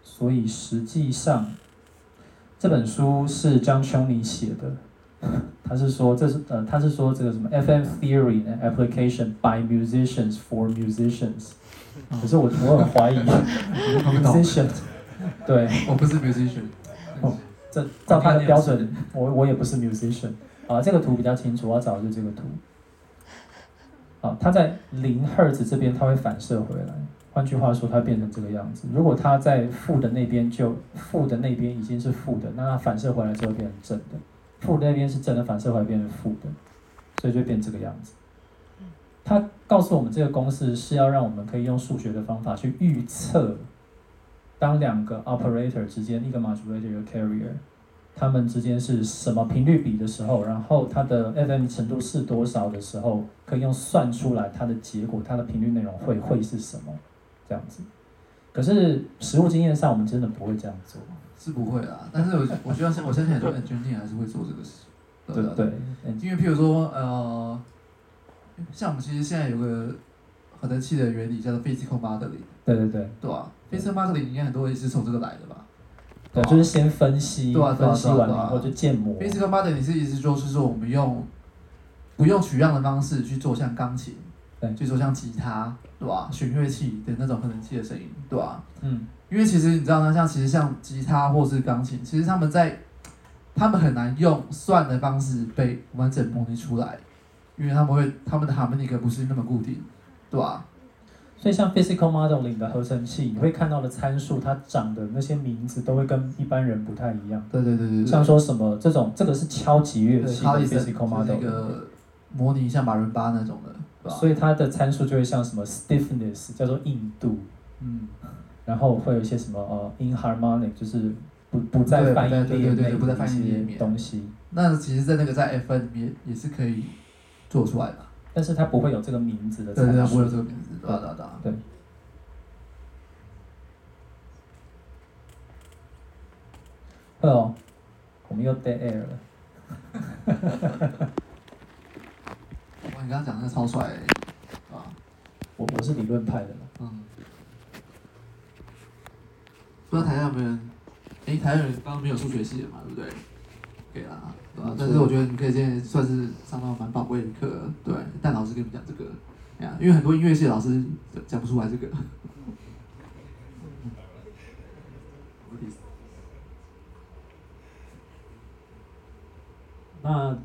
所以实际上，这本书是 John Choney 写的，他是说这是呃，他是说这个什么 FM theory and application by musicians for musicians。可是我我很怀疑，musician，对，我不是 musician。哦，这照他的标准，我我也不是 musician。啊，这个图比较清楚，我要找的就是这个图。好，它在零赫兹这边，它会反射回来。换句话说，它变成这个样子。如果它在负的那边，就负的那边已经是负的，那它反射回来之后变成正的。负的那边是正的，反射回来变成负的，所以就变这个样子。它告诉我们，这个公式是要让我们可以用数学的方法去预测，当两个 operator 之间，一个 modulator 一个 carrier，它们之间是什么频率比的时候，然后它的 FM 程度是多少的时候，可以用算出来它的结果，它的频率内容会会是什么。这样子，可是实物经验上，我们真的不会这样做，是不会啦。但是我我觉得像我相信很多 engineer 还是会做这个事。对对，对，因为譬如说，呃，像我们其实现在有个合成器的原理叫做 physical modeling。对对对，对吧？physical modeling 应该很多也是从这个来的吧？对，就是先分析，对啊，分析完以后就建模。physical modeling 是意思就是说，我们用不用取样的方式去做像钢琴。对，去做像吉他，对吧？弦乐器的那种合成器的声音，对吧？嗯，因为其实你知道吗？像其实像吉他或是钢琴，其实他们在，他们很难用算的方式被完整模拟出来，因为他们会他们的 harmonic 不是那么固定，对吧？所以像 physical modeling 的合成器，你会看到的参数，它长的那些名字都会跟一般人不太一样。对对对对，像说什么这种这个是敲击乐器的 physical modeling，那个模拟像马伦巴那种的。对所以它的参数就会像什么 stiffness 叫做硬度，嗯，然后会有一些什么呃 inharmonic 就是不不在泛音列面的一些东西。那其实，在那个在 F N 里面也是可以做出来的，但是它不会有这个名字的。对对，不会有这个名字。对对对。对。哦，我们又 dead air 了。哇，你刚刚讲的超帅，啊，我我是理论派的嗯。不知道台下有没有人？哎，台下有人刚刚没有数学系的嘛，对不对？给了啊，对吧？但是我觉得你可以现在算是上到蛮宝贵的课，对。但老师跟你讲这个，哎呀，因为很多音乐系的老师讲不出来这个。那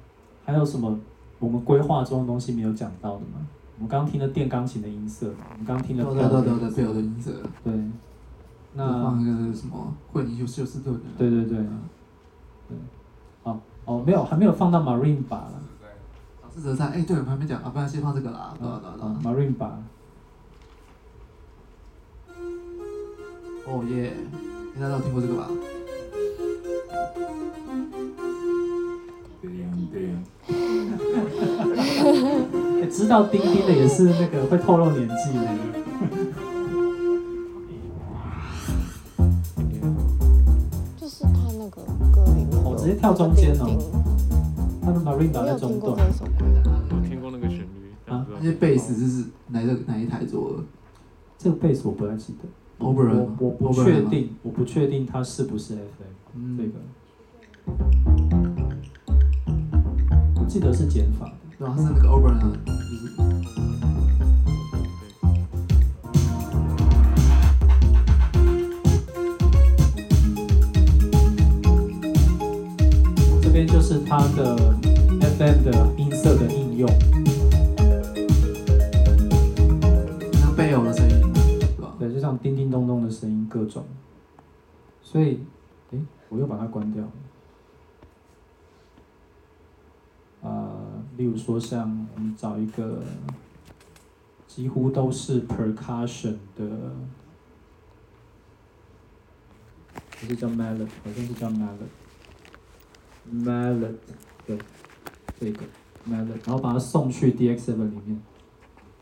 还有什么？我们规划中的东西没有讲到的吗？我们刚刚听了电钢琴的音色，我们刚刚听了。对对对对，贝尔的音色。对。那放一个什么？惠尼休休斯顿的。对对对。对。好哦，没有，还没有放到 Marimba 了。老师在哎，对，我们还没讲啊，不然先放这个啦。对对对。Marimba。哦耶，大家都听过这个吧？知道丁丁的也是那个会透露年纪的。直接跳中间哦。他的 Marimba 在中段。我听过那个旋律啊？那些贝斯是哪个哪一台做的？这个贝斯我不太记得。我不确定，我不确定它是不是 FM 这个。我记得是减法。对啊，是那个 Oberheim 就是。是它的 FM 的音色的应用。像贝尔的声音，对就像叮叮咚咚的声音，各种。所以，诶，我又把它关掉了。例如说，像我们找一个几乎都是 percussion 的，不是叫 melody，好像是叫 Mallet 的这个，Mallet，然后把它送去 DX7 里面，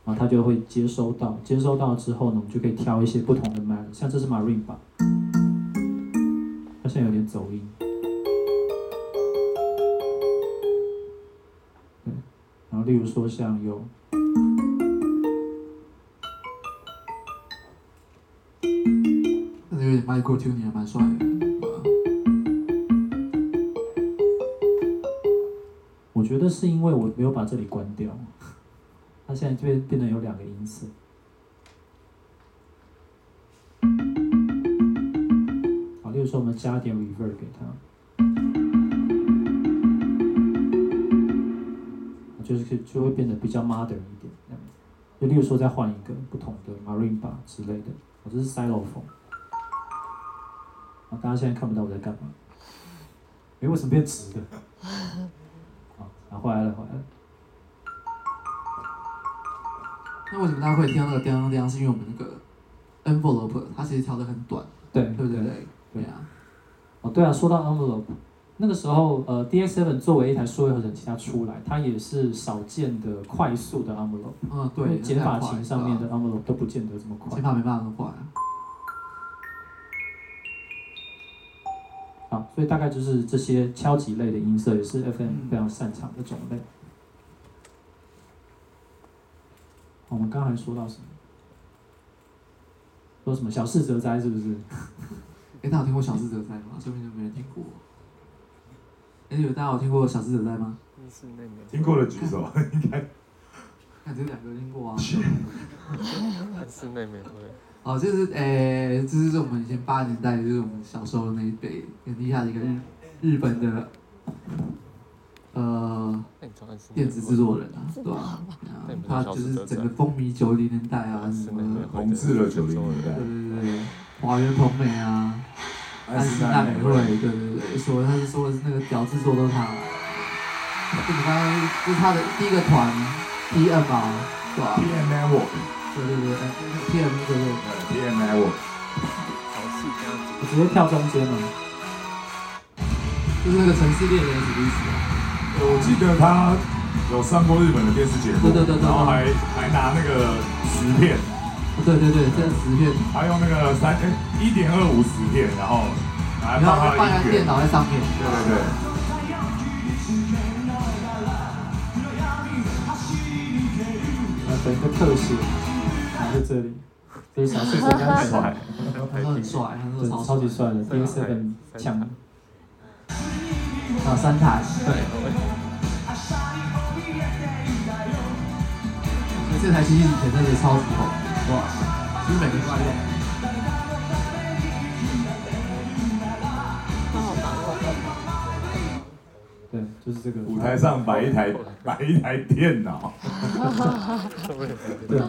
然后它就会接收到。接收到之后呢，我们就可以挑一些不同的 Mallet，像这是 Marine 吧，它现在有点走音。对，然后例如说像有，那有点 Michael，就你还蛮帅的。觉得是因为我没有把这里关掉，它现在这边变得有两个音色。好，例如说我们加点 reverb 给它，就是就会变得比较 modern 一点那样子。就例如说再换一个不同的 marimba 之类的，我这是 xylophone。啊，大家现在看不到我在干嘛？诶，为什么变直的？会听到那个叮叮？是因为我们那个 envelope 它其实调的很短，对，对不对？对，对啊。哦，对啊，说到 envelope，那个时候呃，DS7 作为一台数位合成器它出来，它也是少见的快速的 envelope。嗯，对。减法琴上面的 envelope 都不见得这么快。减法没办法那么快。好，所以大概就是这些敲击类的音色，也是 FM 非常擅长的种类。嗯、们刚才说到什么？说什么小事则哉是不是？哎，大家有听过小事则哉吗？说不定就没人听过。哎，有大家有听过小事则哉吗？听过的举手，应该。看这两个听过啊。是妹妹哦，就是诶、欸，这是我们以前八十年代，就是我们小时候的那一辈很厉害的一个日日本的呃电子制作人啊，对吧？他就是整个风靡九零年代啊，什么红字了九零年代，对对对，华原朋美啊，安室奈美惠，对对对，说他是说的是那个屌制作都是他，就你刚刚就是他的第一个团 PM 啊，对吧？Network。对对对，T M 对对。对，T M I 我，我直接跳中间了，就是那个城市猎人的史密斯啊。我记得他有上过日本的电视节目，对对对，然后还还拿那个磁片，对对对，这是磁片，还用那个三哎一点二五磁片，然后然后放在电脑在上面，对对对。整个特写，拿在这里，非常非常帅，他 很帅，他超超级帅的，第一次很强。啊，三台，对。这台机器以前真的超级好，哇，其实每个都爱用。对，就是这个。舞台上摆一台，摆一台电脑。对。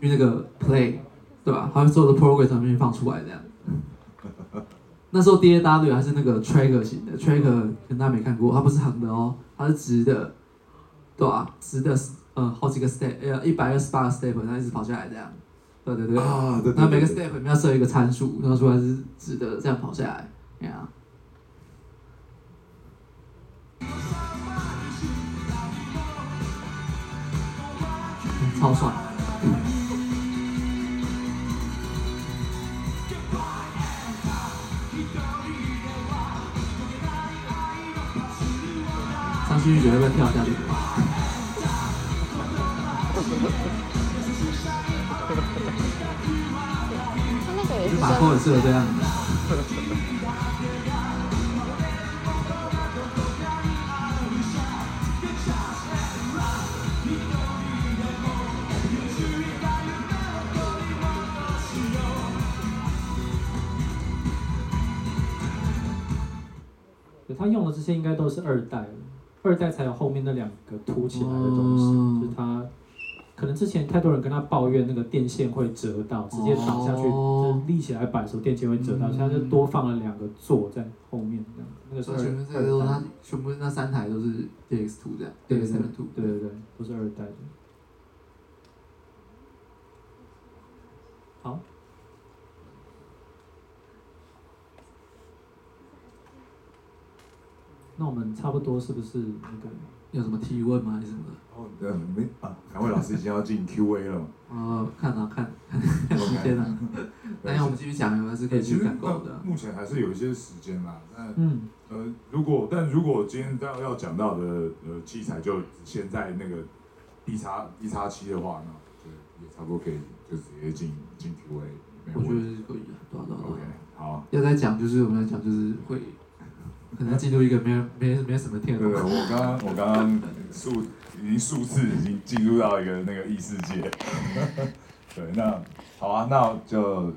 去那个 play，对吧？他会做的 program 上面放出来这样。那时候 DAW 还是那个 tracker 型的，tracker 可能大家没看过，它不是横的哦，它是直的，对吧？直的，呃，好几个 step，呃，一百二十八个 step，然后一直跑下来这样。对对对。啊，对对对。那每个 step 里面要设一个参数，然后出来是直的，这样跑下来，这样。超帅！上去觉得要跳下去？就马后也适合这样子。他用的这些应该都是二代，二代才有后面那两个凸起来的东西。嗯、就是他可能之前太多人跟他抱怨那个电线会折到，直接倒下去，哦、就立起来摆的时候电线会折到，嗯、所以他就多放了两个座在后面这样。那个时候全部这个他全部那三台都是 DX Two 这样，DX Seven Two，对对对，都是二代的。好。那我们差不多是不是那个有什么提问吗？还是什么？哦，对，没啊，两位老师已经要进 Q&A 了。哦，看啊看，看时间了。那我们继续讲，还是可以继续讲的。目前还是有一些时间啦。那嗯呃，如果但如果今天要要讲到的呃器材就现在那个 D 叉 D 叉七的话，那就也差不多可以就直接进进 Q&A 里我觉得是可以的，对啊对啊对啊。好，要再讲就是我们来讲就是会，可能进入一个没有没没什么天。对对，我刚刚我刚刚数已经数次已经进入到一个那个异世界。对，那好啊，那就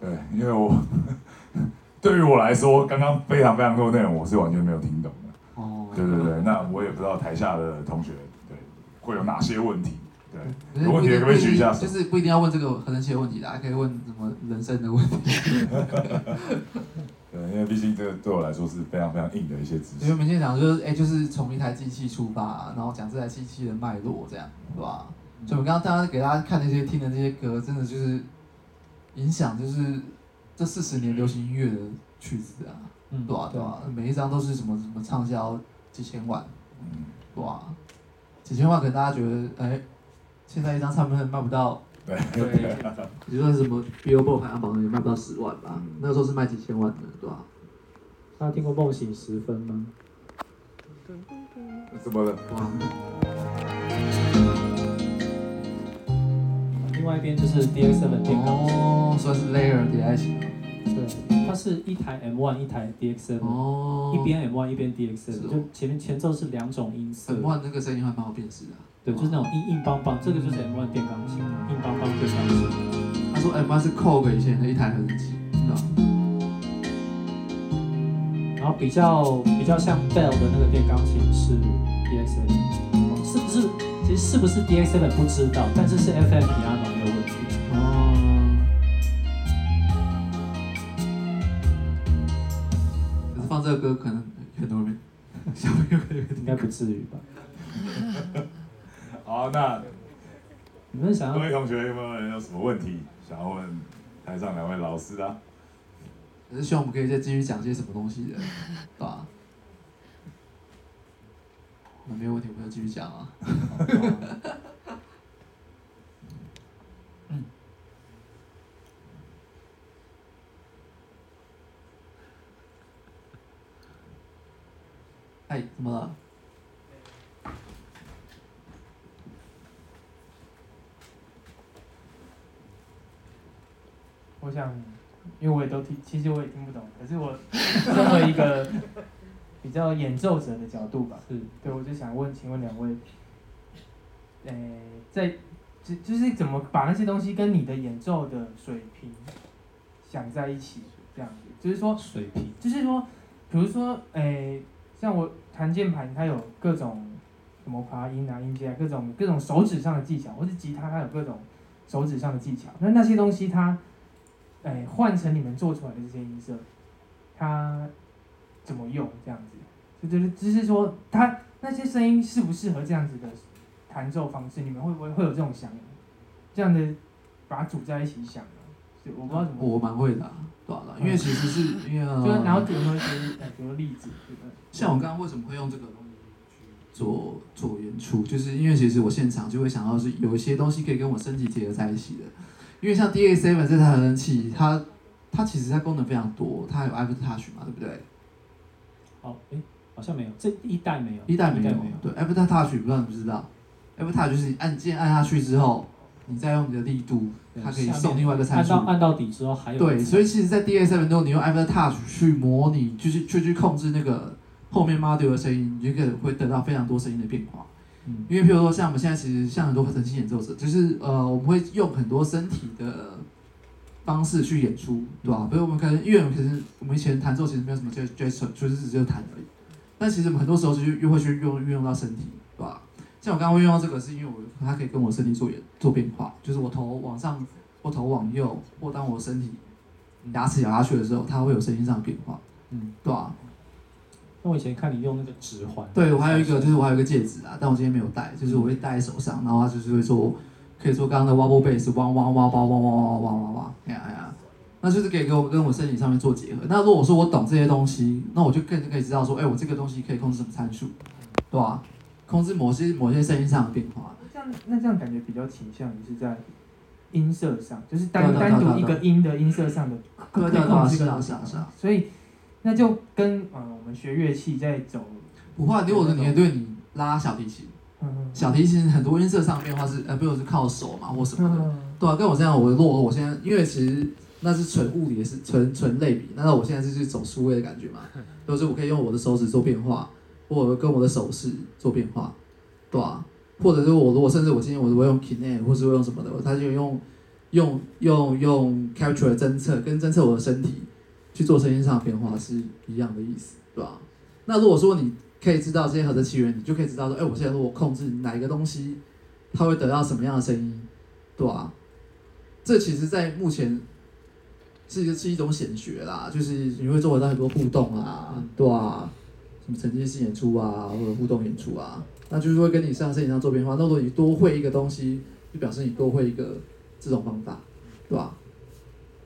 对，因为我对于我来说，刚刚非常非常多的内容我是完全没有听懂的。哦。对对对，那我也不知道台下的同学对会有哪些问题。对，有问题可不可以举一下？就是不一定要问这个很神奇的问题的，还可以问什么人生的问题。对，因为毕竟这个对我来说是非常非常硬的一些知识。因为我们今天讲就是，哎、欸，就是从一台机器出发，然后讲这台机器的脉络，这样，对吧？嗯、所以我们刚刚大家给大家看那些听的那些歌，真的就是影响，就是这四十年流行音乐的曲子啊，嗯，对吧？对吧？每一张都是什么什么畅销几千万，嗯，对吧？几千万可能大家觉得，哎、欸。现在一张唱片卖不到，对，你算什么 Billboard 排行榜也卖不到十万吧？嗯、那个时候是卖几千万的，对吧？大家听过《梦醒时分》吗？怎么了？哇！另外一边就是 D X M 电钢琴，哦，算是 Layer 叠在一起。对，它是一台 M1，一台 D X M，哦，一边 M1 一边 D X M，哦、就前面前奏是两种音色。M1 那个声音还蛮好辨识的。对，就是那种硬硬邦邦，这个就是 M1 电钢琴，硬邦邦电钢琴。他说 M1 是 Korg 以前的一台合成器，然后比较比较像 Bell 的那个电钢琴是 DX7，是不是？其实是不是 DX7 不知道，但是是 FM Piano 这个歌可能很多人 小朋友应该不至于吧。好，那你们想要？各位同学有没有人有什么问题想要问台上两位老师的？还是希望我们可以再继续讲些什么东西的，对吧？那没有问题，我们就继续讲啊。哎，怎么了？我想，因为我也都听，其实我也听不懂。可是我作为一个 比较演奏者的角度吧，是对，我就想问，请问两位，诶、欸，在就就是怎么把那些东西跟你的演奏的水平想在一起？这样子，就是说水平，就是说，比如说，诶、欸，像我弹键盘，它有各种什么发音啊、音阶啊，各种各种手指上的技巧，或是吉他，它有各种手指上的技巧。那那些东西，它哎，换成你们做出来的这些音色，它怎么用？这样子，就就是只是说，它那些声音适不适合这样子的弹奏方式？你们会不会会有这种想，这样的把它组在一起想呢？我不知道怎么。我蛮会的，对吧？因为其实是因为，就然后有没有一些举个例子？对不对？像我刚刚为什么会用这个东西去做做演出？就是因为其实我现场就会想到是有一些东西可以跟我身体结合在一起的。因为像 D A Seven 这台合成器，它它其实它功能非常多，它有 After Touch 嘛，对不对？哦，诶，好像没有，这一代没有，一代没有，对，After Touch 不知道你不知道，After Touch 就是你按键按下去之后，你再用你的力度，它可以送另外一个参数。按到按到底之后还有。对，所以其实，在 DX7 中，你用 After Touch 去模拟，就是去去控制那个后面 module 的声音，你就可以会得到非常多声音的变化。嗯，因为譬如说，像我们现在其实像很多合成器演奏者，就是呃，我们会用很多身体的方式去演出，对吧？比如我们可能，因为我们可能我们以前弹奏其实没有什么 gesture，就是只有弹而已。但其实我们很多时候是又会去用运用到身体？像我刚刚会用到这个，是因为我它可以跟我身体做演做变化，就是我头往上或头往右，或当我身体牙齿咬下去的时候，它会有声音上的变化，嗯，对吧？那我以前看你用那个指环，对，我还有一个，就是我还有一个戒指啊，但我今天没有戴，就是我会戴在手上，然后它就是会做，可以做刚刚的 wobble bass，汪汪汪汪汪汪汪汪汪汪，哎呀哎呀，那就是可以跟我跟我身体上面做结合。那如果说我懂这些东西，那我就更可以知道说，哎，我这个东西可以控制什么参数，对吧？控制某些某些声音上的变化。这样，那这样感觉比较倾向于是在音色上，就是单单独一个音的音色上的可以控制的，所以。那就跟呃我们学乐器在走，不会，因为我的年对你拉小提琴，小提琴很多音色上变化是呃，比如是靠手嘛或什么的，对啊，跟我这样，我如果我现在，因为其实那是纯物理的是纯纯类比，那我现在是去走数位的感觉嘛，就是我可以用我的手指做变化，或者跟我的手势做变化，对啊，或者是我如果甚至我今天我我用 Kinect 或是我用什么的，他就用用用用 Capture 侦测跟侦测我的身体去做声音上的变化是一样的意思，对吧？那如果说你可以知道这些合成器源，你就可以知道说，哎，我现在如果控制哪一个东西，它会得到什么样的声音，对吧？这其实，在目前是一个是一种显学啦，就是你会做到很多互动啊，对啊，什么沉浸式演出啊，或者互动演出啊，那就是会跟你上声音上做变化。那如果你多会一个东西，就表示你多会一个这种方法，对吧？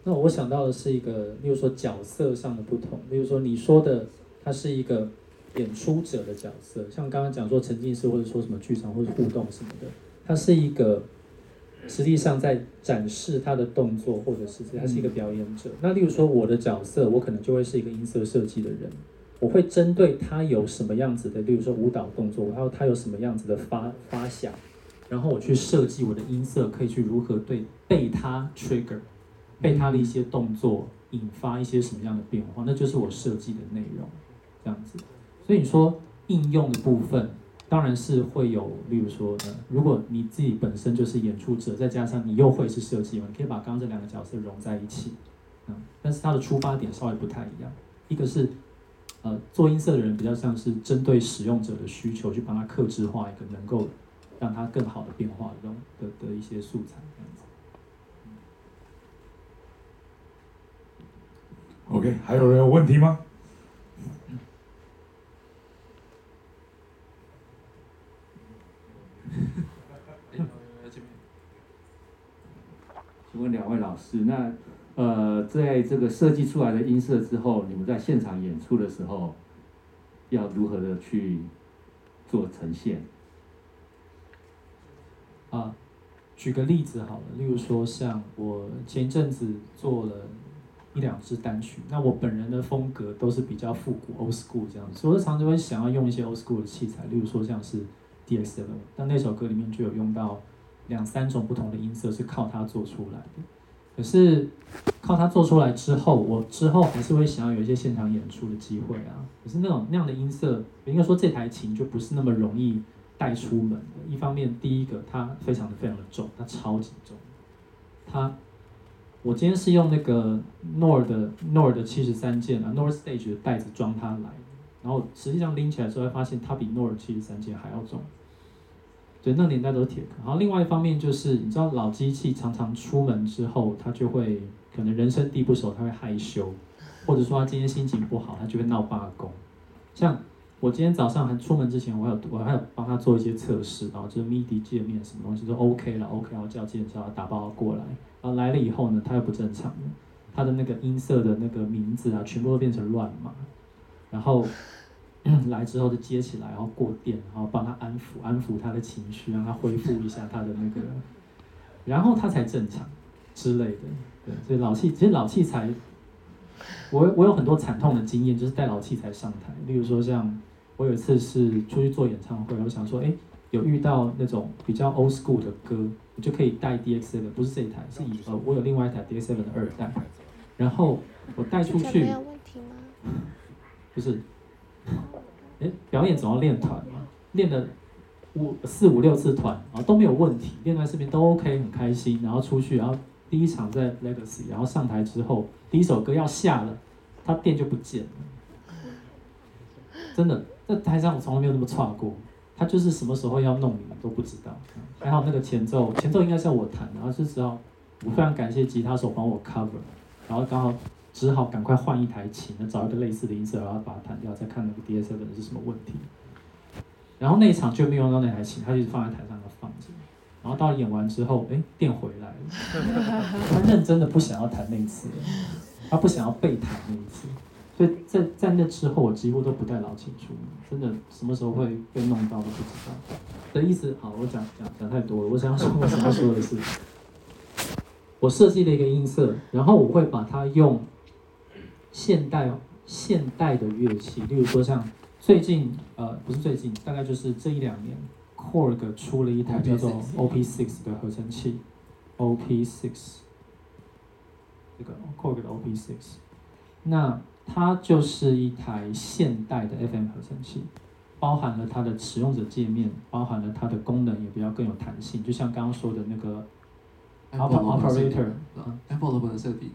那我想到的是一个，例如说角色上的不同，例如说你说的，它是一个演出者的角色，像刚刚讲说沉浸式或者说什么剧场或者互动什么的，它是一个。实际上在展示他的动作，或者是他是一个表演者。那例如说我的角色，我可能就会是一个音色设计的人，我会针对他有什么样子的，例如说舞蹈动作，然后他有什么样子的发发响，然后我去设计我的音色，可以去如何对被他 trigger，被他的一些动作引发一些什么样的变化，那就是我设计的内容，这样子。所以你说应用的部分。当然是会有，例如说呢，如果你自己本身就是演出者，再加上你又会是设计嘛，你可以把刚刚这两个角色融在一起，嗯，但是它的出发点稍微不太一样。一个是，呃，做音色的人比较像是针对使用者的需求去帮他克制化一个能够让他更好的变化的的的一些素材这样子。OK，还有人有问题吗？请问两位老师，那呃，在这个设计出来的音色之后，你们在现场演出的时候，要如何的去做呈现？啊，举个例子好了，例如说像我前阵子做了一两支单曲，那我本人的风格都是比较复古 old school 这样子，所以常常会想要用一些 old school 的器材，例如说像是 DX7，但那首歌里面就有用到。两三种不同的音色是靠它做出来的，可是靠它做出来之后，我之后还是会想要有一些现场演出的机会啊。可是那种那样的音色，应该说这台琴就不是那么容易带出门的。一方面，第一个它非常的非常的重，它超级重。它，我今天是用那个 Nord Nord 的七十三件啊，Nord Stage 的袋子装它来，然后实际上拎起来之后，发现它比 Nord 七十三件还要重。那年代都是铁壳。然后另外一方面就是，你知道老机器常常出门之后，他就会可能人生地不熟，他会害羞，或者说他今天心情不好，他就会闹罢工。像我今天早上还出门之前，我还有我还有帮他做一些测试，然后就是 MIDI 界面什么东西都 OK 了，OK，然后叫计程车打包过来。然后来了以后呢，他又不正常了，他的那个音色的那个名字啊，全部都变成乱码，然后。来之后就接起来，然后过电，然后帮他安抚安抚他的情绪，让他恢复一下他的那个，然后他才正常之类的。对，所以老器其实老器材，我我有很多惨痛的经验，就是带老器材上台。例如说，像我有一次是出去做演唱会，我想说，哎，有遇到那种比较 old school 的歌，我就可以带 DX7，不是这一台，是以呃我有另外一台 DX7 的二代，然后我带出去，没有问题吗？不是。哎，表演总要练团嘛，练了五四五六次团，然后都没有问题，练团视频都 OK，很开心。然后出去，然后第一场在 Legacy，然后上台之后，第一首歌要下了，他电就不见了。真的，在台上我从来没有那么差过，他就是什么时候要弄你都不知道。还好那个前奏，前奏应该是要我弹，然后是只要我非常感谢吉他手帮我 cover，然后刚好。只好赶快换一台琴，找一个类似的音色，然后把它弹掉，再看那个 DS7 是什么问题。然后那一场就没有用到那台琴，他就放在台上放着。然后到演完之后，哎，电回来了。他认真的不想要弹那一次，他不想要被弹那一次。所以在在那之后，我几乎都不带老琴出门，真的什么时候会被弄到都不知道。的意思，好，我讲讲讲太多了。我想要说，我想要说的是，我设计了一个音色，然后我会把它用。现代现代的乐器，例如说像最近呃不是最近，大概就是这一两年，Korg 出了一台叫做 OP6 的合成器，OP6，这个 Korg 的 OP6，那它就是一台现代的 FM 合成器，包含了它的使用者界面，包含了它的功能也比较更有弹性，就像刚刚说的那个 operator，envelope 的设定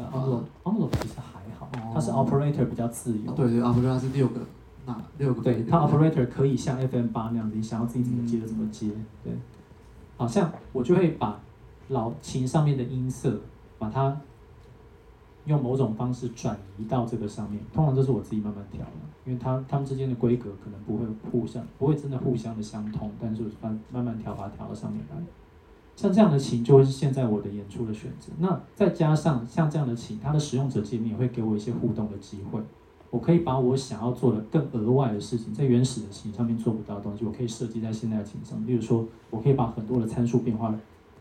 呢？呃，envelope 其实还好，它是 operator 比较自由。对对，operator 是六个，那六个。对，它 operator 可以像 FM 八那样子，你想要自己怎么接就怎么接。对，好像我就会把老琴上面的音色，把它用某种方式转移到这个上面。通常都是我自己慢慢调的，因为它它们之间的规格可能不会互相，不会真的互相的相通，但是慢慢慢调把它调到上面来。像这样的琴就会是现在我的演出的选择。那再加上像这样的琴，它的使用者界面也会给我一些互动的机会。我可以把我想要做的更额外的事情，在原始的琴上面做不到的东西，我可以设计在现在的琴上。例如说，我可以把很多的参数变化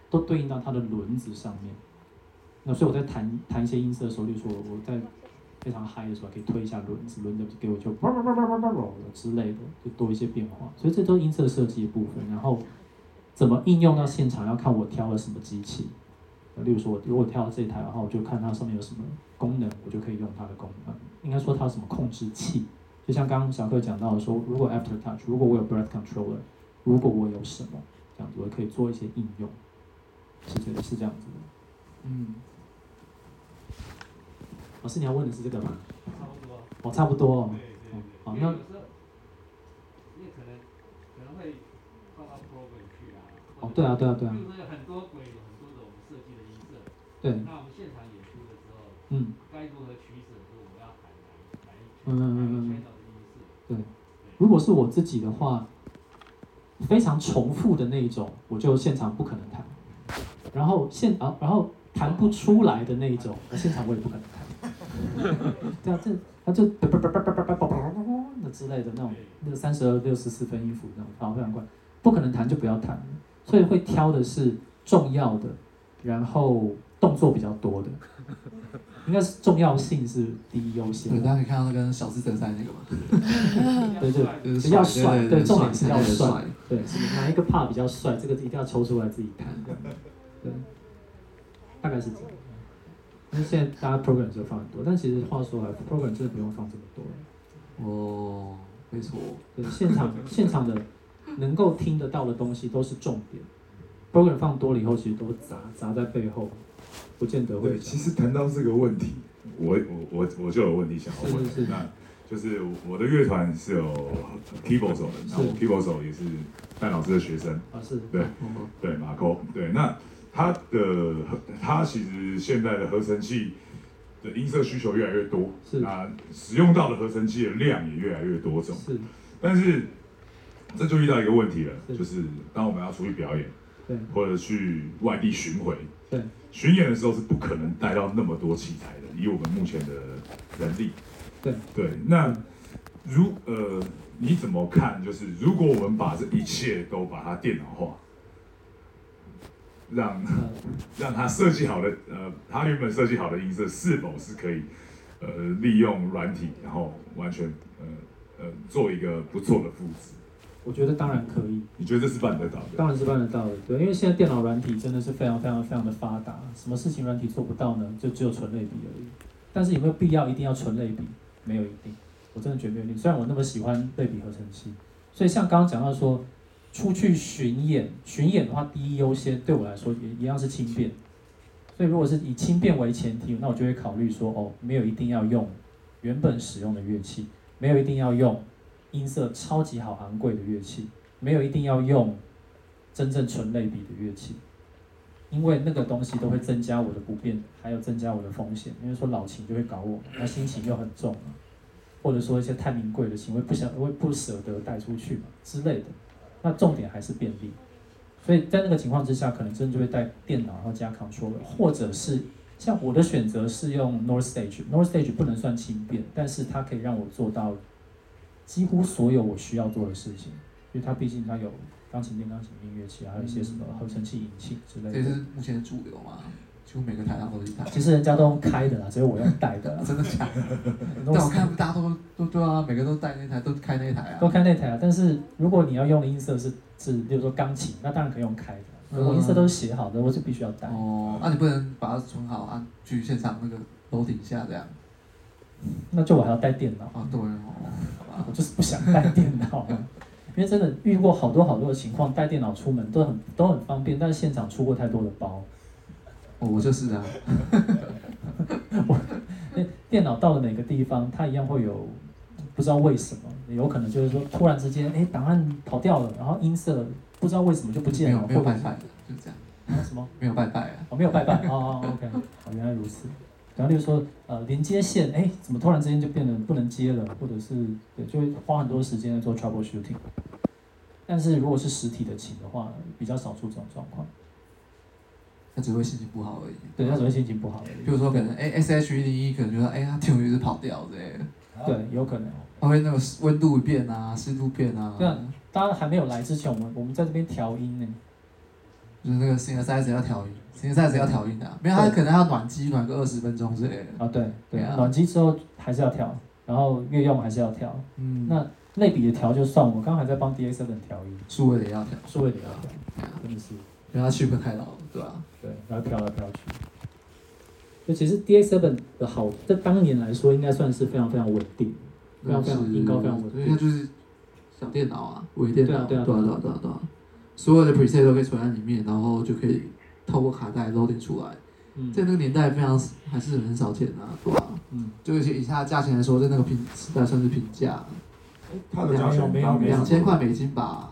都对应到它的轮子上面。那所以我在弹弹一些音色的时候，例如说我在非常嗨的时候，可以推一下轮子，轮子给我就叭叭叭叭叭叭之类的，就多一些变化。所以这都是音色设计的部分。然后。怎么应用到现场，要看我挑了什么机器。例如说，我如果挑了这台的话，我就看它上面有什么功能，我就可以用它的功能。应该说它有什么控制器，就像刚刚小克讲到的说，如果 Aftertouch，如果我有 Breath Controller，如果我有什么这样子，我可以做一些应用。是这是这样子的。嗯。老师，你要问的是这个吗？差不多。哦，差不多哦。对对对。好，那。哦，对啊，对啊，对啊。就是有很多轨，有很多种设计的音色。对。那我们现场演出的时候，嗯，该如何取舍？说我要弹哪哪一圈，哪一圈的音色？对。如果是我自己的话，非常重复的那一种，我就现场不可能弹。然后现啊，然后弹不出来的那一种，现场我也不可能弹。对啊，这他就叭叭叭叭叭叭叭叭叭的之类的那种，那个三十二六十四分音符那种，好非常怪，不可能弹就不要弹。所以会挑的是重要的，然后动作比较多的，应该是重要性是第一优先。对，大家可以看到那个小资德赛那个嘛。对对，比较帅，对，重点是要帅。对，哪一个 part 比较帅，这个一定要抽出来自己看。对，大概是这样。因为现在大家 program 就放很多，但其实话说来，program 真的不用放这么多。哦，没错。对，现场现场的。能够听得到的东西都是重点，program 放多了以后，其实都砸砸在背后，不见得会。对，其实谈到这个问题，我我我我就有问题想要问。是是是。那就是我的乐团是有 keyboard 手的，那我 keyboard 手也是戴老师的学生。啊是。对，对马扣，对，那他的他其实现在的合成器的音色需求越来越多，是。那使用到的合成器的量也越来越多种。是。但是。这就遇到一个问题了，是就是当我们要出去表演，对，或者去外地巡回，对，巡演的时候是不可能带到那么多器材的，以我们目前的人力，对对。那如呃，你怎么看？就是如果我们把这一切都把它电脑化，让 让它设计好的呃，它原本设计好的音色是否是可以呃利用软体，然后完全呃呃做一个不错的复制？我觉得当然可以。你觉得这是办得到的？当然是办得到的，对，因为现在电脑软体真的是非常非常非常的发达，什么事情软体做不到呢？就只有纯类比而已。但是有没有必要一定要纯类比？没有一定，我真的觉得没有一定。虽然我那么喜欢类比合成器，所以像刚刚讲到说，出去巡演，巡演的话，第一优先对我来说也一样是轻便。所以如果是以轻便为前提，那我就会考虑说，哦，没有一定要用原本使用的乐器，没有一定要用。音色超级好、昂贵的乐器，没有一定要用真正纯类比的乐器，因为那个东西都会增加我的不便，还有增加我的风险。因为说老琴就会搞我，那心情又很重嘛，或者说一些太名贵的琴，我不想，会不舍得带出去嘛之类的。那重点还是便利，所以在那个情况之下，可能真的就会带电脑，然后加 control，或者是像我的选择是用 North Stage。North Stage 不能算轻便，但是它可以让我做到。几乎所有我需要做的事情，因为它毕竟它有钢琴、电钢琴、音乐器，还有一些什么合成器、引擎之类的。这是目前的主流嘛？几乎每个台上都是一台。其实人家都用开的啦，只有我用带的。真的假的？但我看大家都都对啊，每个都带那台，都开那台啊。都开那台啊！但是如果你要用的音色是是，比如说钢琴，那当然可以用开的。我音色都是写好的，我是必须要带。哦，那、啊、你不能把它存好啊？去现场那个楼顶下这样。那就我还要带电脑啊？对哦，我就是不想带电脑，因为真的遇过好多好多的情况，带电脑出门都很都很方便，但是现场出过太多的包。哦，我就是啊。我那电脑到了哪个地方，它一样会有不知道为什么，有可能就是说突然之间，哎，档案跑掉了，然后音色不知道为什么就不见了，没有拜拜的，就这样。啊什么？没有拜拜啊？哦，没有拜拜。哦，OK，哦，原来如此。然后例如说，呃，连接线，哎，怎么突然之间就变得不能接了，或者是对，就会花很多时间来做 troubleshooting。但是如果是实体的琴的话，比较少出这种状况。他只会心情不好而已。对，他只会心情不好而已。比如说，可能哎，S H 一零一可能觉得，哎，他听一直跑调之类的。对，有可能。他会那个温度变啊，湿度变啊。对啊，当然还没有来之前，我们我们在这边调音呢。就是那个 synthesizer 要调音，synthesizer 要调音的，没有他可能要暖机暖个二十分钟之类的。啊，对对啊，暖机之后还是要调，然后乐用还是要调。嗯。那类比的调就算，我刚刚还在帮 DA7 调音。数位的也要调，数位的也要调，真的是，因为它 chip 太老了，对吧？对，然后调来调去。就其实 DA7 的好，在当年来说，应该算是非常非常稳定，非常非常音高非常稳定。因为就是小电脑啊，微电脑。对啊对啊对啊对啊对啊。所有的 preset 都可以存在里面，然后就可以透过卡带 loading 出来。嗯，在那个年代非常还是很少见啊，对吧？嗯，就以以它的价钱来说，在那个平时代算是平价。它的价钱没有两千块美金吧？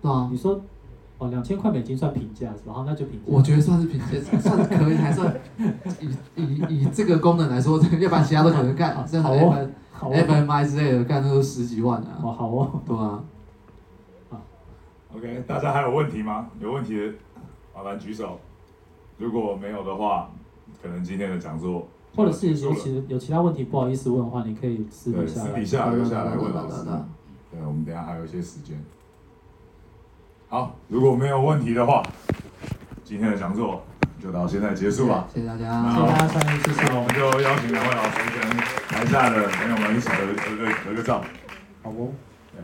对啊。你说哦，两千块美金算平价是吧？好，那就平价。我觉得算是平价，算是可以，还算以以以这个功能来说，要不然其他都可能干，像 FMI 之类的干都是十几万啊。哦，好哦，对啊。OK，大家还有问题吗？有问题的麻烦举手。如果没有的话，可能今天的讲座或者是有其有其他问题不好意思问的话，你可以私底下私底下留下来问老师。对，我们等下还有一些时间。好，如果没有问题的话，今天的讲座就到现在结束了。谢谢大家，谢谢大家参与，谢谢。那我们就邀请两位老师跟台下的朋友们一起合合个合个照。好不？对。